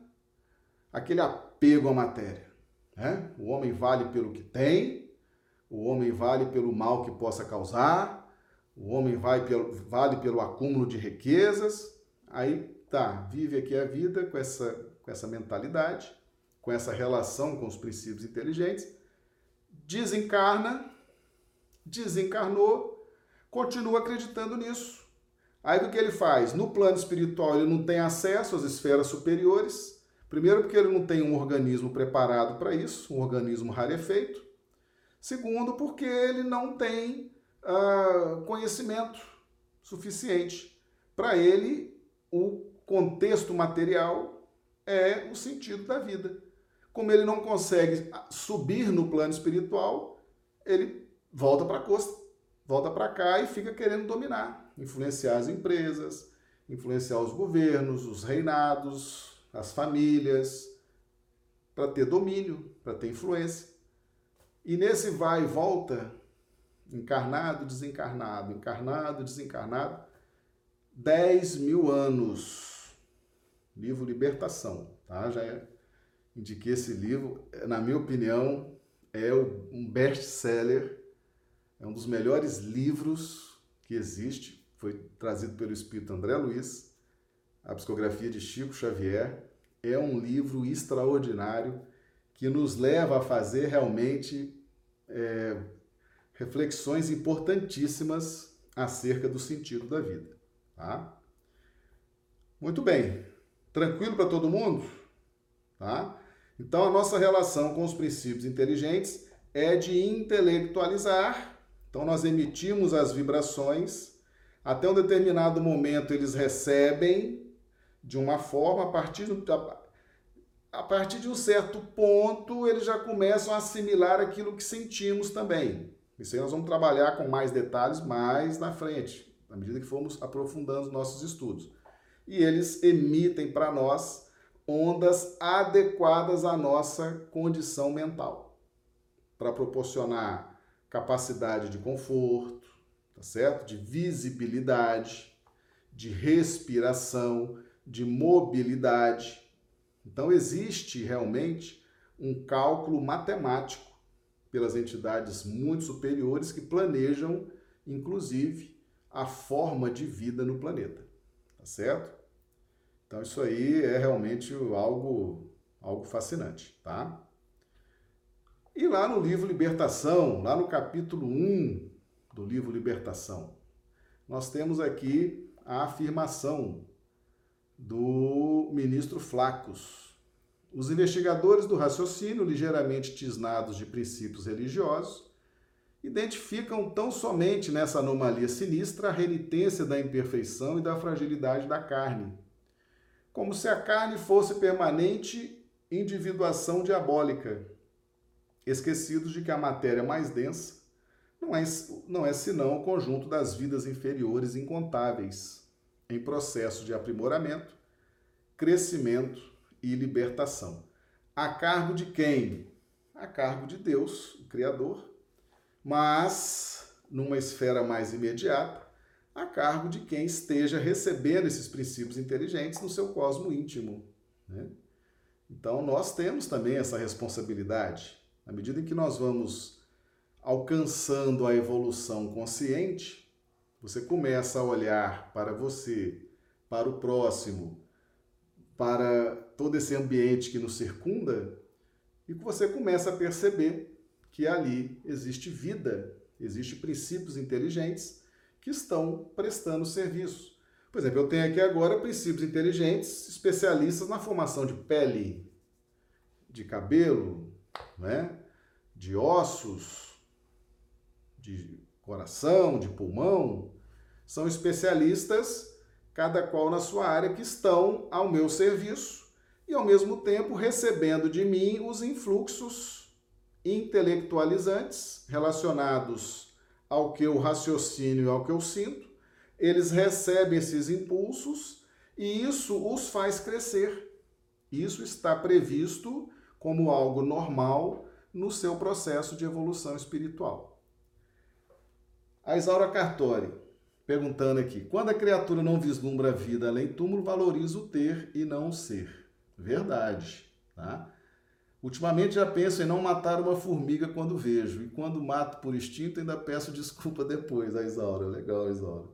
aquele apego à matéria. Né? O homem vale pelo que tem, o homem vale pelo mal que possa causar, o homem vai pelo, vale pelo acúmulo de riquezas, aí tá, vive aqui a vida com essa, com essa mentalidade, com essa relação com os princípios inteligentes, desencarna, desencarnou, continua acreditando nisso. Aí o que ele faz? No plano espiritual ele não tem acesso às esferas superiores, primeiro porque ele não tem um organismo preparado para isso, um organismo rarefeito. Segundo, porque ele não tem uh, conhecimento suficiente. Para ele, o contexto material é o sentido da vida. Como ele não consegue subir no plano espiritual, ele volta para a costa, volta para cá e fica querendo dominar, influenciar as empresas, influenciar os governos, os reinados, as famílias, para ter domínio, para ter influência. E nesse vai e volta, encarnado, desencarnado, encarnado, desencarnado, 10 mil anos. Livro Libertação, tá? Já é, indiquei esse livro, na minha opinião, é um best-seller, é um dos melhores livros que existe, foi trazido pelo Espírito André Luiz, a psicografia de Chico Xavier, é um livro extraordinário que nos leva a fazer realmente é, reflexões importantíssimas acerca do sentido da vida. Tá? Muito bem. Tranquilo para todo mundo? Tá? Então, a nossa relação com os princípios inteligentes é de intelectualizar. Então, nós emitimos as vibrações. Até um determinado momento, eles recebem de uma forma, a partir, do, a partir de um certo ponto, eles já começam a assimilar aquilo que sentimos também. Isso aí nós vamos trabalhar com mais detalhes mais na frente à medida que formos aprofundando os nossos estudos. E eles emitem para nós ondas adequadas à nossa condição mental, para proporcionar capacidade de conforto, tá certo? De visibilidade, de respiração, de mobilidade. Então existe realmente um cálculo matemático pelas entidades muito superiores que planejam, inclusive, a forma de vida no planeta. Tá certo? Então isso aí é realmente algo algo fascinante, tá? E lá no livro Libertação, lá no capítulo 1 do livro Libertação, nós temos aqui a afirmação do ministro Flacos. Os investigadores do raciocínio, ligeiramente tisnados de princípios religiosos, identificam tão somente nessa anomalia sinistra a renitência da imperfeição e da fragilidade da carne, como se a carne fosse permanente individuação diabólica, esquecidos de que a matéria mais densa não é, não é senão o conjunto das vidas inferiores incontáveis, em processo de aprimoramento, crescimento e libertação. A cargo de quem? A cargo de Deus, o Criador, mas numa esfera mais imediata, a cargo de quem esteja recebendo esses princípios inteligentes no seu cosmo íntimo. Né? Então, nós temos também essa responsabilidade. Na medida em que nós vamos alcançando a evolução consciente, você começa a olhar para você, para o próximo, para todo esse ambiente que nos circunda, e você começa a perceber que ali existe vida, existe princípios inteligentes que estão prestando serviço. Por exemplo, eu tenho aqui agora princípios inteligentes especialistas na formação de pele, de cabelo, né? de ossos, de coração, de pulmão. São especialistas, cada qual na sua área, que estão ao meu serviço e, ao mesmo tempo, recebendo de mim os influxos intelectualizantes relacionados ao que eu raciocínio e ao que eu sinto, eles recebem esses impulsos e isso os faz crescer. Isso está previsto como algo normal no seu processo de evolução espiritual. A Isaura Cartori, perguntando aqui: quando a criatura não vislumbra a vida além túmulo, valoriza o ter e não o ser. Verdade, tá? Ultimamente já penso em não matar uma formiga quando vejo, e quando mato por instinto ainda peço <laughs> desculpa depois, a Isaura. Legal, Isaura.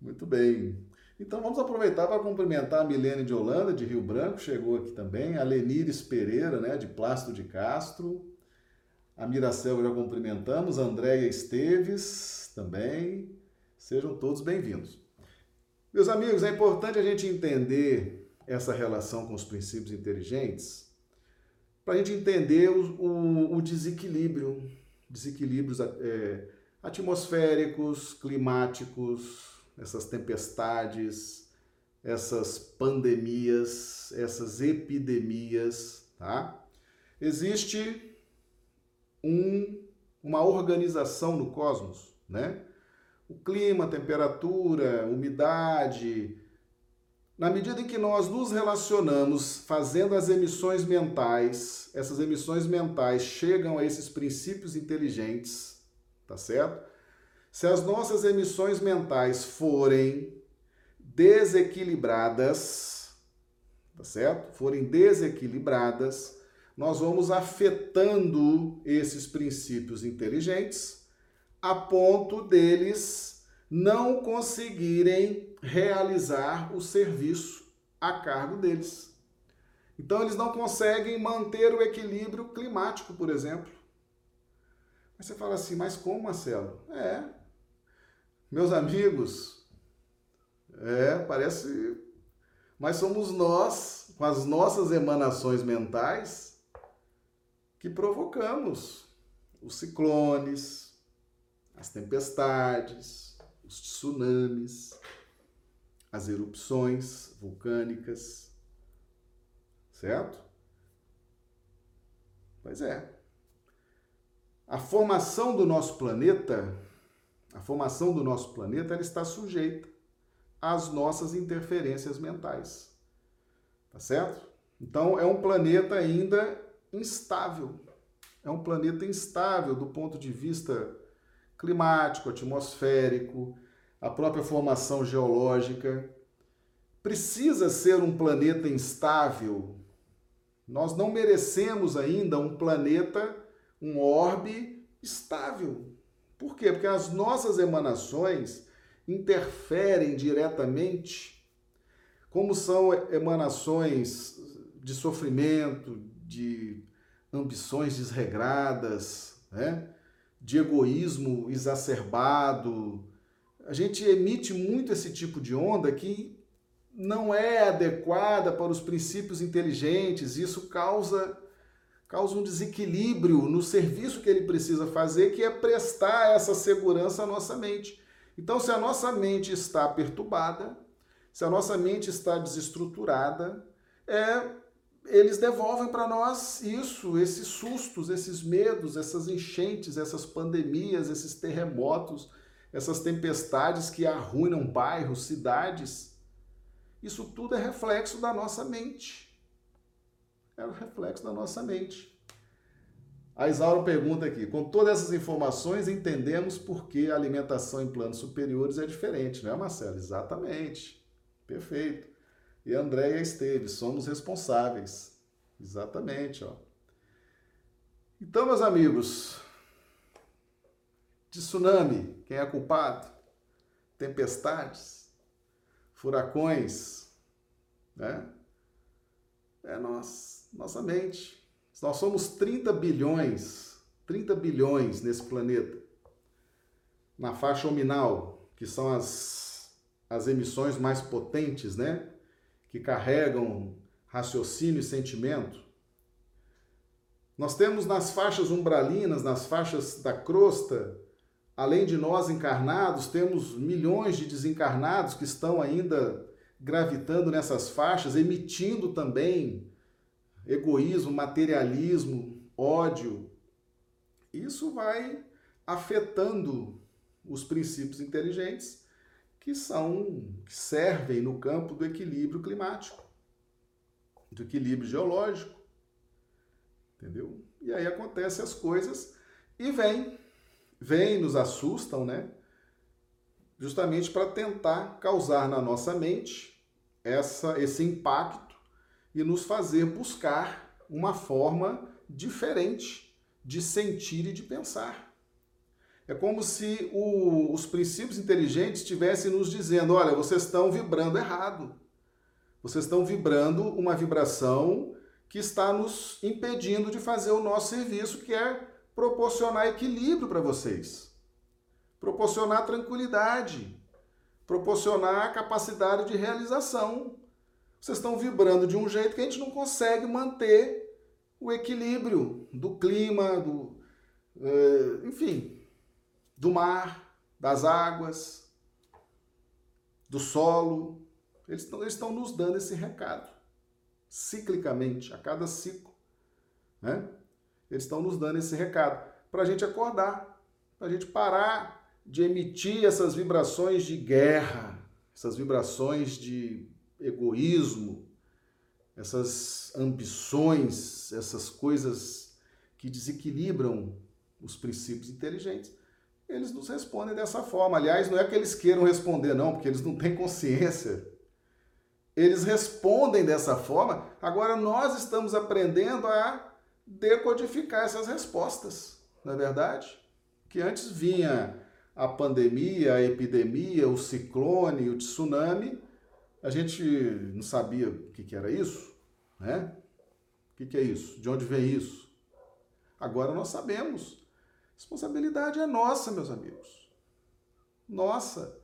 Muito bem. Então vamos aproveitar para cumprimentar a Milene de Holanda, de Rio Branco, chegou aqui também, a Lenires Pereira, né, de Plástico de Castro, a Miracel já cumprimentamos, a Andréia Esteves também, sejam todos bem-vindos. Meus amigos, é importante a gente entender essa relação com os princípios inteligentes, para a gente entender o, o, o desequilíbrio, desequilíbrios é, atmosféricos, climáticos, essas tempestades, essas pandemias, essas epidemias, tá? Existe um, uma organização no cosmos, né? O clima, temperatura, umidade, na medida em que nós nos relacionamos fazendo as emissões mentais, essas emissões mentais chegam a esses princípios inteligentes, tá certo? Se as nossas emissões mentais forem desequilibradas, tá certo? Forem desequilibradas, nós vamos afetando esses princípios inteligentes a ponto deles não conseguirem realizar o serviço a cargo deles. Então, eles não conseguem manter o equilíbrio climático, por exemplo. Mas você fala assim, mas como, Marcelo? É, meus amigos, é, parece. Mas somos nós, com as nossas emanações mentais, que provocamos os ciclones, as tempestades, os tsunamis, as erupções vulcânicas, certo? Pois é. A formação do nosso planeta, a formação do nosso planeta, ela está sujeita às nossas interferências mentais. Tá certo? Então é um planeta ainda instável. É um planeta instável do ponto de vista climático, atmosférico, a própria formação geológica. Precisa ser um planeta instável. Nós não merecemos ainda um planeta, um orbe estável. Por quê? Porque as nossas emanações interferem diretamente, como são emanações de sofrimento, de ambições desregradas, né? De egoísmo exacerbado, a gente emite muito esse tipo de onda que não é adequada para os princípios inteligentes, isso causa causa um desequilíbrio no serviço que ele precisa fazer, que é prestar essa segurança à nossa mente. Então, se a nossa mente está perturbada, se a nossa mente está desestruturada, é, eles devolvem para nós isso, esses sustos, esses medos, essas enchentes, essas pandemias, esses terremotos, essas tempestades que arruinam bairros, cidades, isso tudo é reflexo da nossa mente. É o reflexo da nossa mente. A Isaura pergunta aqui: com todas essas informações, entendemos por que a alimentação em planos superiores é diferente, não é, Marcelo? Exatamente. Perfeito. E Andréia Esteves, somos responsáveis. Exatamente, ó. Então, meus amigos, de tsunami, quem é culpado? Tempestades, furacões, né? É nós, nossa mente. Nós somos 30 bilhões, 30 bilhões nesse planeta. Na faixa ominal, que são as, as emissões mais potentes, né? Que carregam raciocínio e sentimento. Nós temos nas faixas umbralinas, nas faixas da crosta, além de nós encarnados, temos milhões de desencarnados que estão ainda gravitando nessas faixas, emitindo também egoísmo, materialismo, ódio. Isso vai afetando os princípios inteligentes que são que servem no campo do equilíbrio climático, do equilíbrio geológico. Entendeu? E aí acontecem as coisas e vem vêm, nos assustam, né? Justamente para tentar causar na nossa mente essa, esse impacto e nos fazer buscar uma forma diferente de sentir e de pensar. É como se o, os princípios inteligentes estivessem nos dizendo: olha, vocês estão vibrando errado. Vocês estão vibrando uma vibração que está nos impedindo de fazer o nosso serviço, que é proporcionar equilíbrio para vocês, proporcionar tranquilidade, proporcionar capacidade de realização. Vocês estão vibrando de um jeito que a gente não consegue manter o equilíbrio do clima, do, é, enfim, do mar, das águas, do solo. Eles estão, eles estão nos dando esse recado ciclicamente, a cada ciclo. Né? Eles estão nos dando esse recado para a gente acordar, para a gente parar de emitir essas vibrações de guerra, essas vibrações de egoísmo, essas ambições, essas coisas que desequilibram os princípios inteligentes. Eles nos respondem dessa forma. Aliás, não é que eles queiram responder, não, porque eles não têm consciência eles respondem dessa forma. Agora nós estamos aprendendo a decodificar essas respostas, não é verdade? Que antes vinha a pandemia, a epidemia, o ciclone, o tsunami, a gente não sabia o que, era isso, né? O que é isso? De onde vem isso? Agora nós sabemos. Responsabilidade é nossa, meus amigos. Nossa.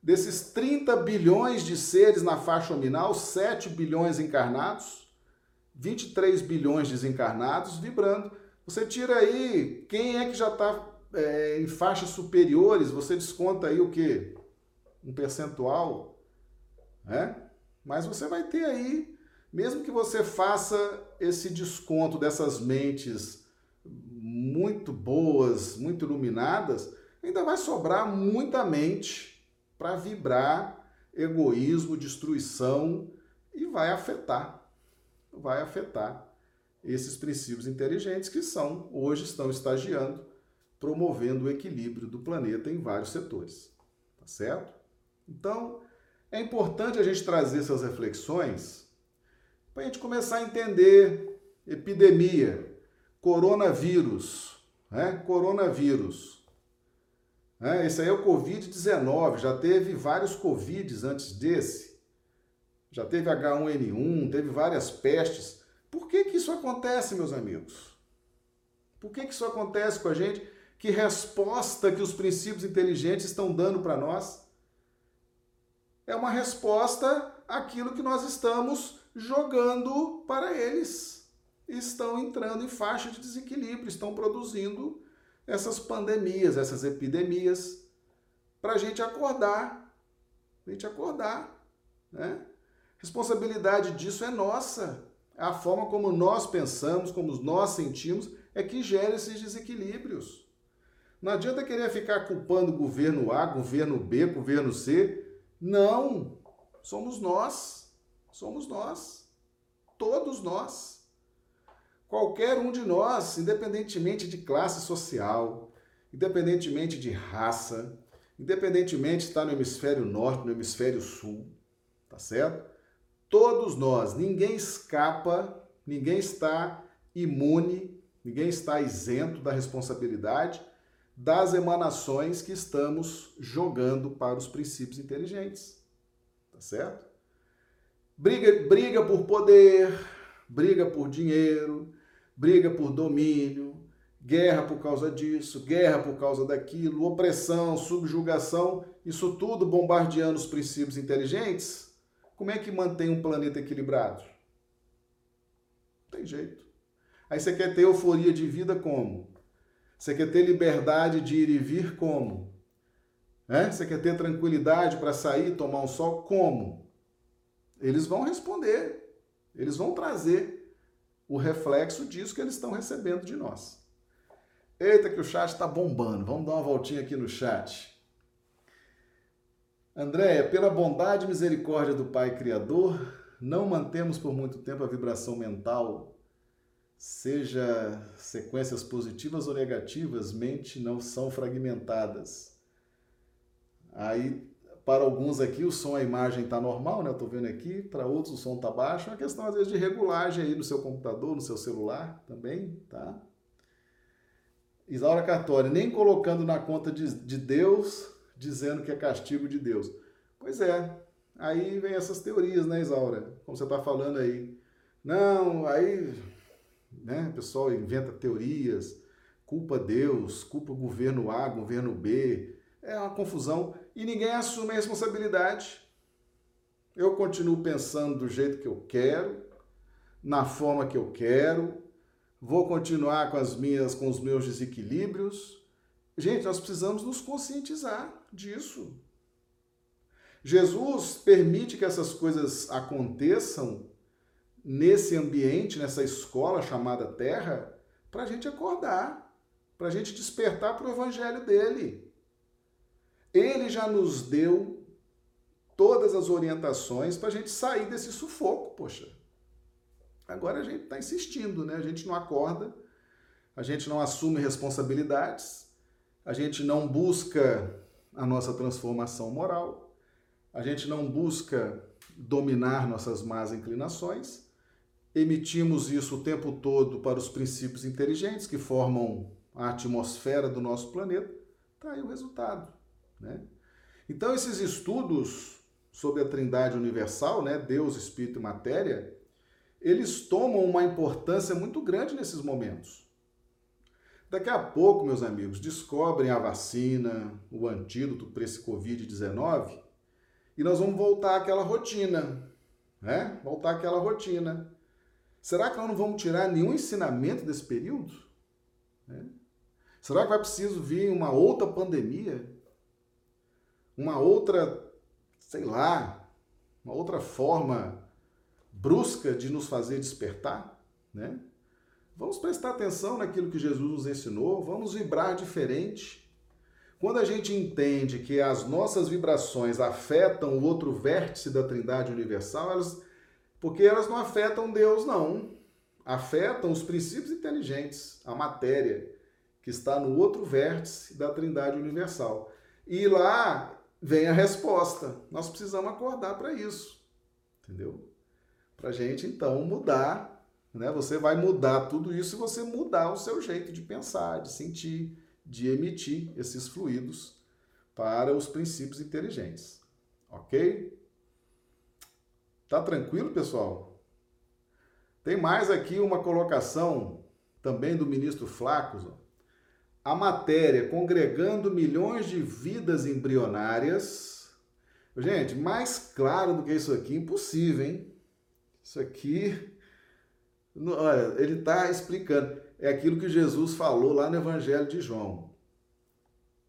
Desses 30 bilhões de seres na faixa nominal, 7 bilhões encarnados, 23 bilhões desencarnados vibrando. Você tira aí quem é que já está é, em faixas superiores, você desconta aí o quê? Um percentual, né? Mas você vai ter aí, mesmo que você faça esse desconto dessas mentes muito boas, muito iluminadas, ainda vai sobrar muita mente para vibrar egoísmo, destruição e vai afetar, vai afetar esses princípios inteligentes que são hoje estão estagiando, promovendo o equilíbrio do planeta em vários setores, tá certo? Então, é importante a gente trazer essas reflexões para a gente começar a entender epidemia, coronavírus, né? Coronavírus. É, esse aí é o Covid-19, já teve vários Covids antes desse. Já teve H1N1, teve várias pestes. Por que, que isso acontece, meus amigos? Por que, que isso acontece com a gente? Que resposta que os princípios inteligentes estão dando para nós? É uma resposta àquilo que nós estamos jogando para eles. Estão entrando em faixa de desequilíbrio, estão produzindo essas pandemias, essas epidemias, para a gente acordar, a gente acordar, né? Responsabilidade disso é nossa. A forma como nós pensamos, como nós sentimos, é que gera esses desequilíbrios. Não adianta querer ficar culpando governo A, governo B, governo C. Não! Somos nós. Somos nós. Todos nós. Qualquer um de nós, independentemente de classe social, independentemente de raça, independentemente de estar no hemisfério norte, no hemisfério sul, tá certo? Todos nós, ninguém escapa, ninguém está imune, ninguém está isento da responsabilidade das emanações que estamos jogando para os princípios inteligentes. Tá certo? Briga, briga por poder, briga por dinheiro, briga por domínio, guerra por causa disso, guerra por causa daquilo, opressão, subjugação, isso tudo bombardeando os princípios inteligentes, como é que mantém um planeta equilibrado? Não tem jeito. Aí você quer ter euforia de vida como? Você quer ter liberdade de ir e vir como? É? Você quer ter tranquilidade para sair, tomar um sol como? Eles vão responder, eles vão trazer o reflexo disso que eles estão recebendo de nós. Eita, que o chat está bombando. Vamos dar uma voltinha aqui no chat. Andréia, pela bondade e misericórdia do Pai Criador, não mantemos por muito tempo a vibração mental, seja sequências positivas ou negativas, mente não são fragmentadas. Aí para alguns aqui o som, a imagem está normal, né? Eu estou vendo aqui. Para outros o som está baixo. É uma questão, às vezes, de regulagem aí no seu computador, no seu celular também, tá? Isaura Cartori, nem colocando na conta de, de Deus, dizendo que é castigo de Deus. Pois é, aí vem essas teorias, né, Isaura? Como você está falando aí. Não, aí né, o pessoal inventa teorias, culpa Deus, culpa governo A, governo B. É uma confusão e ninguém assume a responsabilidade. Eu continuo pensando do jeito que eu quero, na forma que eu quero, vou continuar com as minhas com os meus desequilíbrios. Gente, nós precisamos nos conscientizar disso. Jesus permite que essas coisas aconteçam nesse ambiente, nessa escola chamada Terra, para a gente acordar, para a gente despertar para o Evangelho dele. Ele já nos deu todas as orientações para a gente sair desse sufoco, poxa. Agora a gente está insistindo, né? A gente não acorda, a gente não assume responsabilidades, a gente não busca a nossa transformação moral, a gente não busca dominar nossas más inclinações, emitimos isso o tempo todo para os princípios inteligentes que formam a atmosfera do nosso planeta, está aí o resultado. Né? Então, esses estudos sobre a Trindade Universal, né, Deus, Espírito e Matéria, eles tomam uma importância muito grande nesses momentos. Daqui a pouco, meus amigos, descobrem a vacina, o antídoto para esse Covid-19 e nós vamos voltar àquela rotina, né? Voltar àquela rotina. Será que nós não vamos tirar nenhum ensinamento desse período? Né? Será que vai preciso vir uma outra pandemia? Uma outra, sei lá, uma outra forma brusca de nos fazer despertar, né? Vamos prestar atenção naquilo que Jesus nos ensinou, vamos vibrar diferente. Quando a gente entende que as nossas vibrações afetam o outro vértice da Trindade Universal, elas, porque elas não afetam Deus, não. Afetam os princípios inteligentes, a matéria, que está no outro vértice da Trindade Universal. E lá vem a resposta. Nós precisamos acordar para isso. Entendeu? Para a gente, então, mudar. Né? Você vai mudar tudo isso se você mudar o seu jeito de pensar, de sentir, de emitir esses fluidos para os princípios inteligentes. Ok? Tá tranquilo, pessoal? Tem mais aqui uma colocação também do ministro Flacos. A matéria congregando milhões de vidas embrionárias. Gente, mais claro do que isso aqui, impossível, hein? Isso aqui, olha, ele está explicando. É aquilo que Jesus falou lá no Evangelho de João.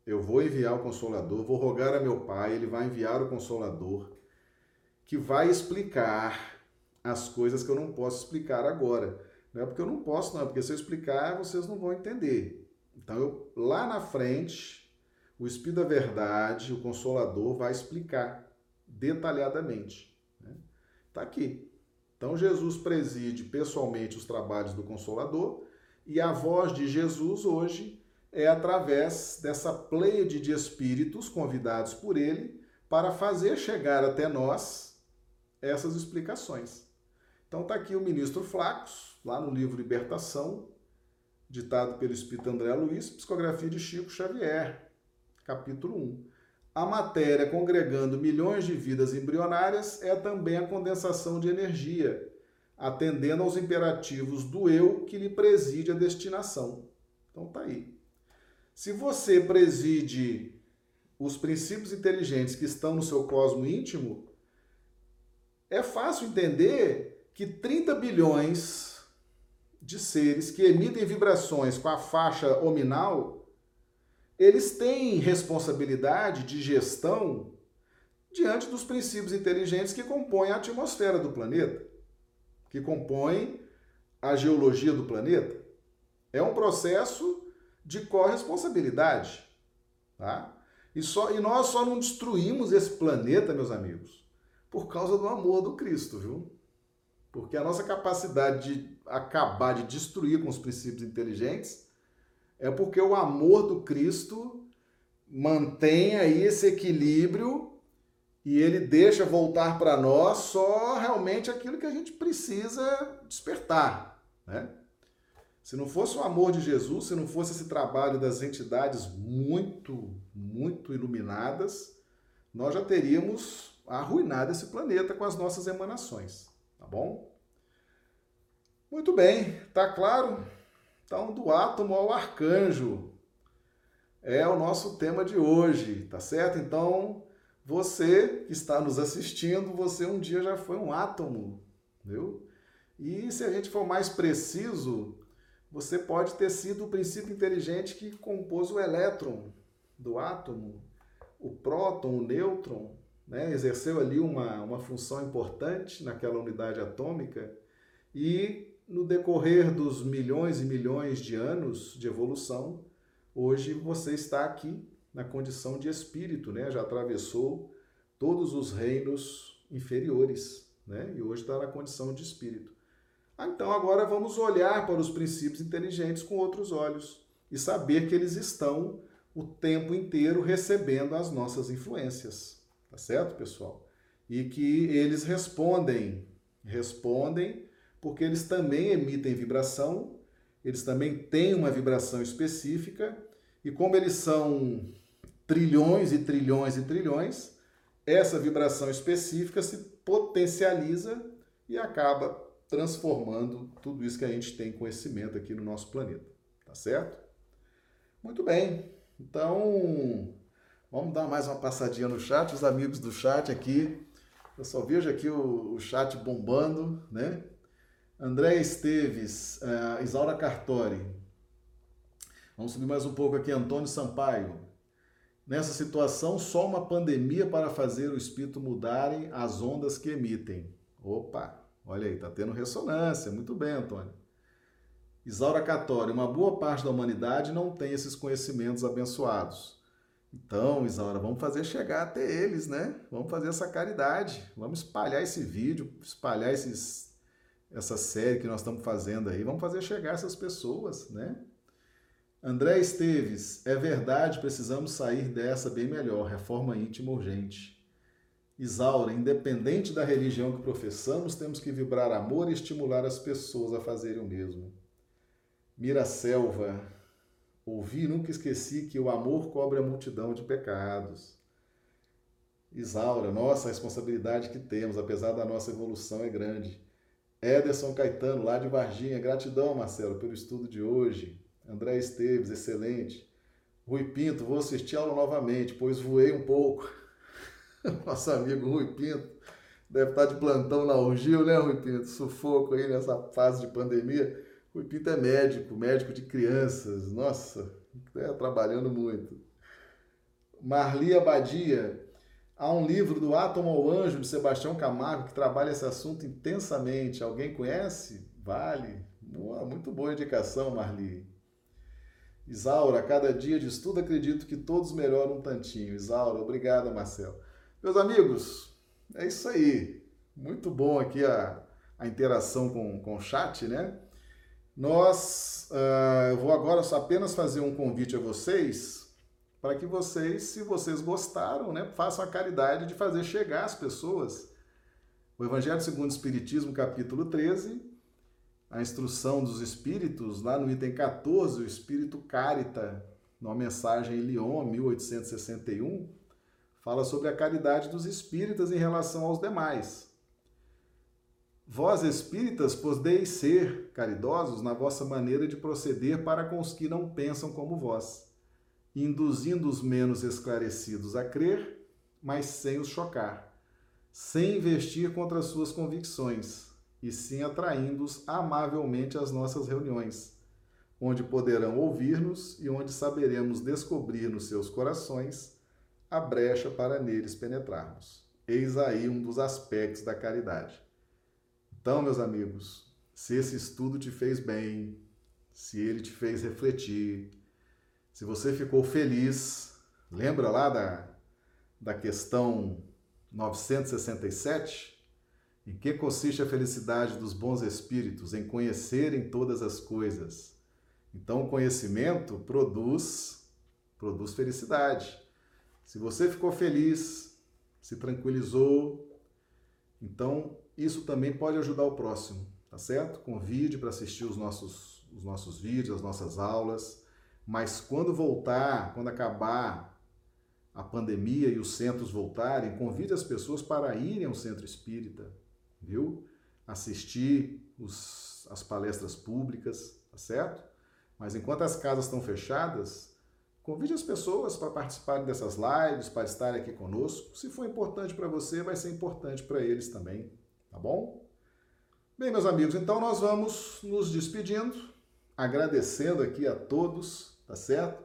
Eu vou enviar o Consolador, vou rogar a meu Pai, ele vai enviar o Consolador, que vai explicar as coisas que eu não posso explicar agora. Não é porque eu não posso, não, é porque se eu explicar, vocês não vão entender. Então, eu, lá na frente, o Espírito da Verdade, o Consolador, vai explicar detalhadamente. Está né? Aqui. Então, Jesus preside pessoalmente os trabalhos do Consolador e a voz de Jesus hoje é através dessa pleiade de espíritos convidados por ele para fazer chegar até nós essas explicações. Então está aqui o ministro Flacos, lá no livro Libertação, ditado pelo Espírito André Luiz, psicografia de Chico Xavier, capítulo 1. A matéria congregando milhões de vidas embrionárias é também a condensação de energia, atendendo aos imperativos do eu que lhe preside a destinação. Então tá aí. Se você preside os princípios inteligentes que estão no seu cosmo íntimo, é fácil entender que 30 bilhões de seres que emitem vibrações com a faixa ominal eles têm responsabilidade de gestão diante dos princípios inteligentes que compõem a atmosfera do planeta, que compõem a geologia do planeta. É um processo de corresponsabilidade, tá? E, só, e nós só não destruímos esse planeta, meus amigos, por causa do amor do Cristo, viu? Porque a nossa capacidade de acabar, de destruir com os princípios inteligentes, é porque o amor do Cristo mantém aí esse equilíbrio e ele deixa voltar para nós só realmente aquilo que a gente precisa despertar, né? Se não fosse o amor de Jesus, se não fosse esse trabalho das entidades muito, muito iluminadas, nós já teríamos arruinado esse planeta com as nossas emanações, tá bom? Muito bem, tá claro? Então, do átomo ao arcanjo é o nosso tema de hoje, tá certo? Então, você que está nos assistindo, você um dia já foi um átomo, viu? E se a gente for mais preciso, você pode ter sido o princípio inteligente que compôs o elétron do átomo, o próton, o nêutron, né? exerceu ali uma, uma função importante naquela unidade atômica e no decorrer dos milhões e milhões de anos de evolução, hoje você está aqui na condição de espírito, né? já atravessou todos os reinos inferiores né? e hoje está na condição de espírito. Ah, então agora vamos olhar para os princípios inteligentes com outros olhos e saber que eles estão o tempo inteiro recebendo as nossas influências. Tá certo, pessoal? E que eles respondem, respondem porque eles também emitem vibração, eles também têm uma vibração específica, e como eles são trilhões e trilhões e trilhões, essa vibração específica se potencializa e acaba transformando tudo isso que a gente tem conhecimento aqui no nosso planeta. Tá certo? Muito bem. Então, vamos dar mais uma passadinha no chat. Os amigos do chat aqui. Eu só vejo aqui o, o chat bombando, né? André Esteves, uh, Isaura Cartori. Vamos subir mais um pouco aqui. Antônio Sampaio. Nessa situação, só uma pandemia para fazer o espírito mudarem as ondas que emitem. Opa! Olha aí, está tendo ressonância. Muito bem, Antônio. Isaura Catori, uma boa parte da humanidade não tem esses conhecimentos abençoados. Então, Isaura, vamos fazer chegar até eles, né? Vamos fazer essa caridade. Vamos espalhar esse vídeo, espalhar esses, essa série que nós estamos fazendo aí. Vamos fazer chegar essas pessoas, né? André Esteves, é verdade, precisamos sair dessa bem melhor. Reforma íntima urgente. Isaura, independente da religião que professamos, temos que vibrar amor e estimular as pessoas a fazerem o mesmo. Mira Selva, ouvi e nunca esqueci que o amor cobre a multidão de pecados. Isaura, nossa responsabilidade que temos, apesar da nossa evolução, é grande. Ederson Caetano, lá de Varginha, gratidão, Marcelo, pelo estudo de hoje. André Esteves, excelente. Rui Pinto, vou assistir aula novamente, pois voei um pouco. <laughs> Nosso amigo Rui Pinto deve estar de plantão na Urgil, né, Rui Pinto? Sufoco aí nessa fase de pandemia. Rui Pinto é médico, médico de crianças. Nossa, é, trabalhando muito. Marli Abadia. Há um livro do Átomo ao Anjo, de Sebastião Camargo, que trabalha esse assunto intensamente. Alguém conhece? Vale. Muito boa indicação, Marli. Isaura, cada dia de estudo acredito que todos melhoram um tantinho. Isaura, obrigada, Marcelo. Meus amigos, é isso aí. Muito bom aqui a, a interação com, com o chat, né? Nós, uh, eu vou agora só apenas fazer um convite a vocês para que vocês, se vocês gostaram, né, façam a caridade de fazer chegar às pessoas o Evangelho segundo o Espiritismo, capítulo 13, a instrução dos espíritos, lá no item 14, o espírito Carita, numa mensagem em Lyon, 1861, fala sobre a caridade dos espíritas em relação aos demais. Vós, espíritas, podeis ser caridosos na vossa maneira de proceder para com os que não pensam como vós, induzindo os menos esclarecidos a crer, mas sem os chocar, sem investir contra as suas convicções, e sim atraindo-os amavelmente às nossas reuniões, onde poderão ouvir-nos e onde saberemos descobrir nos seus corações a brecha para neles penetrarmos. Eis aí um dos aspectos da caridade. Então, meus amigos, se esse estudo te fez bem, se ele te fez refletir, se você ficou feliz, lembra lá da, da questão 967? Em que consiste a felicidade dos bons espíritos? Em conhecerem todas as coisas. Então, o conhecimento produz, produz felicidade. Se você ficou feliz, se tranquilizou. Então, isso também pode ajudar o próximo, tá certo? Convide para assistir os nossos, os nossos vídeos, as nossas aulas. Mas quando voltar, quando acabar a pandemia e os centros voltarem, convide as pessoas para irem ao centro espírita, viu? Assistir os, as palestras públicas, tá certo? Mas enquanto as casas estão fechadas, convide as pessoas para participarem dessas lives, para estarem aqui conosco. Se for importante para você, vai ser importante para eles também, tá bom? Bem, meus amigos, então nós vamos nos despedindo, agradecendo aqui a todos, tá certo?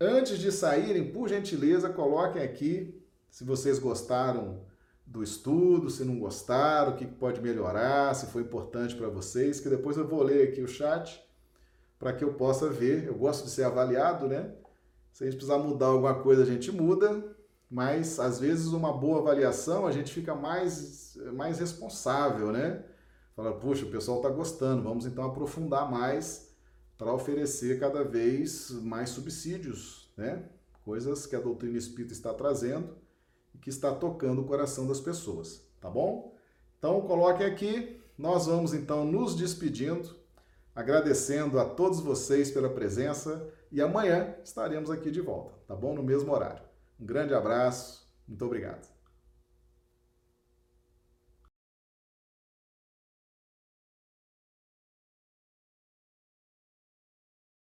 Antes de saírem, por gentileza, coloquem aqui se vocês gostaram do estudo, se não gostaram, o que pode melhorar, se foi importante para vocês, que depois eu vou ler aqui o chat para que eu possa ver. Eu gosto de ser avaliado, né? Se a gente precisar mudar alguma coisa, a gente muda, mas às vezes uma boa avaliação a gente fica mais, mais responsável, né? Fala, puxa, o pessoal está gostando, vamos então aprofundar mais para oferecer cada vez mais subsídios, né? Coisas que a doutrina espírita está trazendo e que está tocando o coração das pessoas, tá bom? Então coloquem aqui, nós vamos então nos despedindo, agradecendo a todos vocês pela presença e amanhã estaremos aqui de volta, tá bom? No mesmo horário. Um grande abraço, muito obrigado.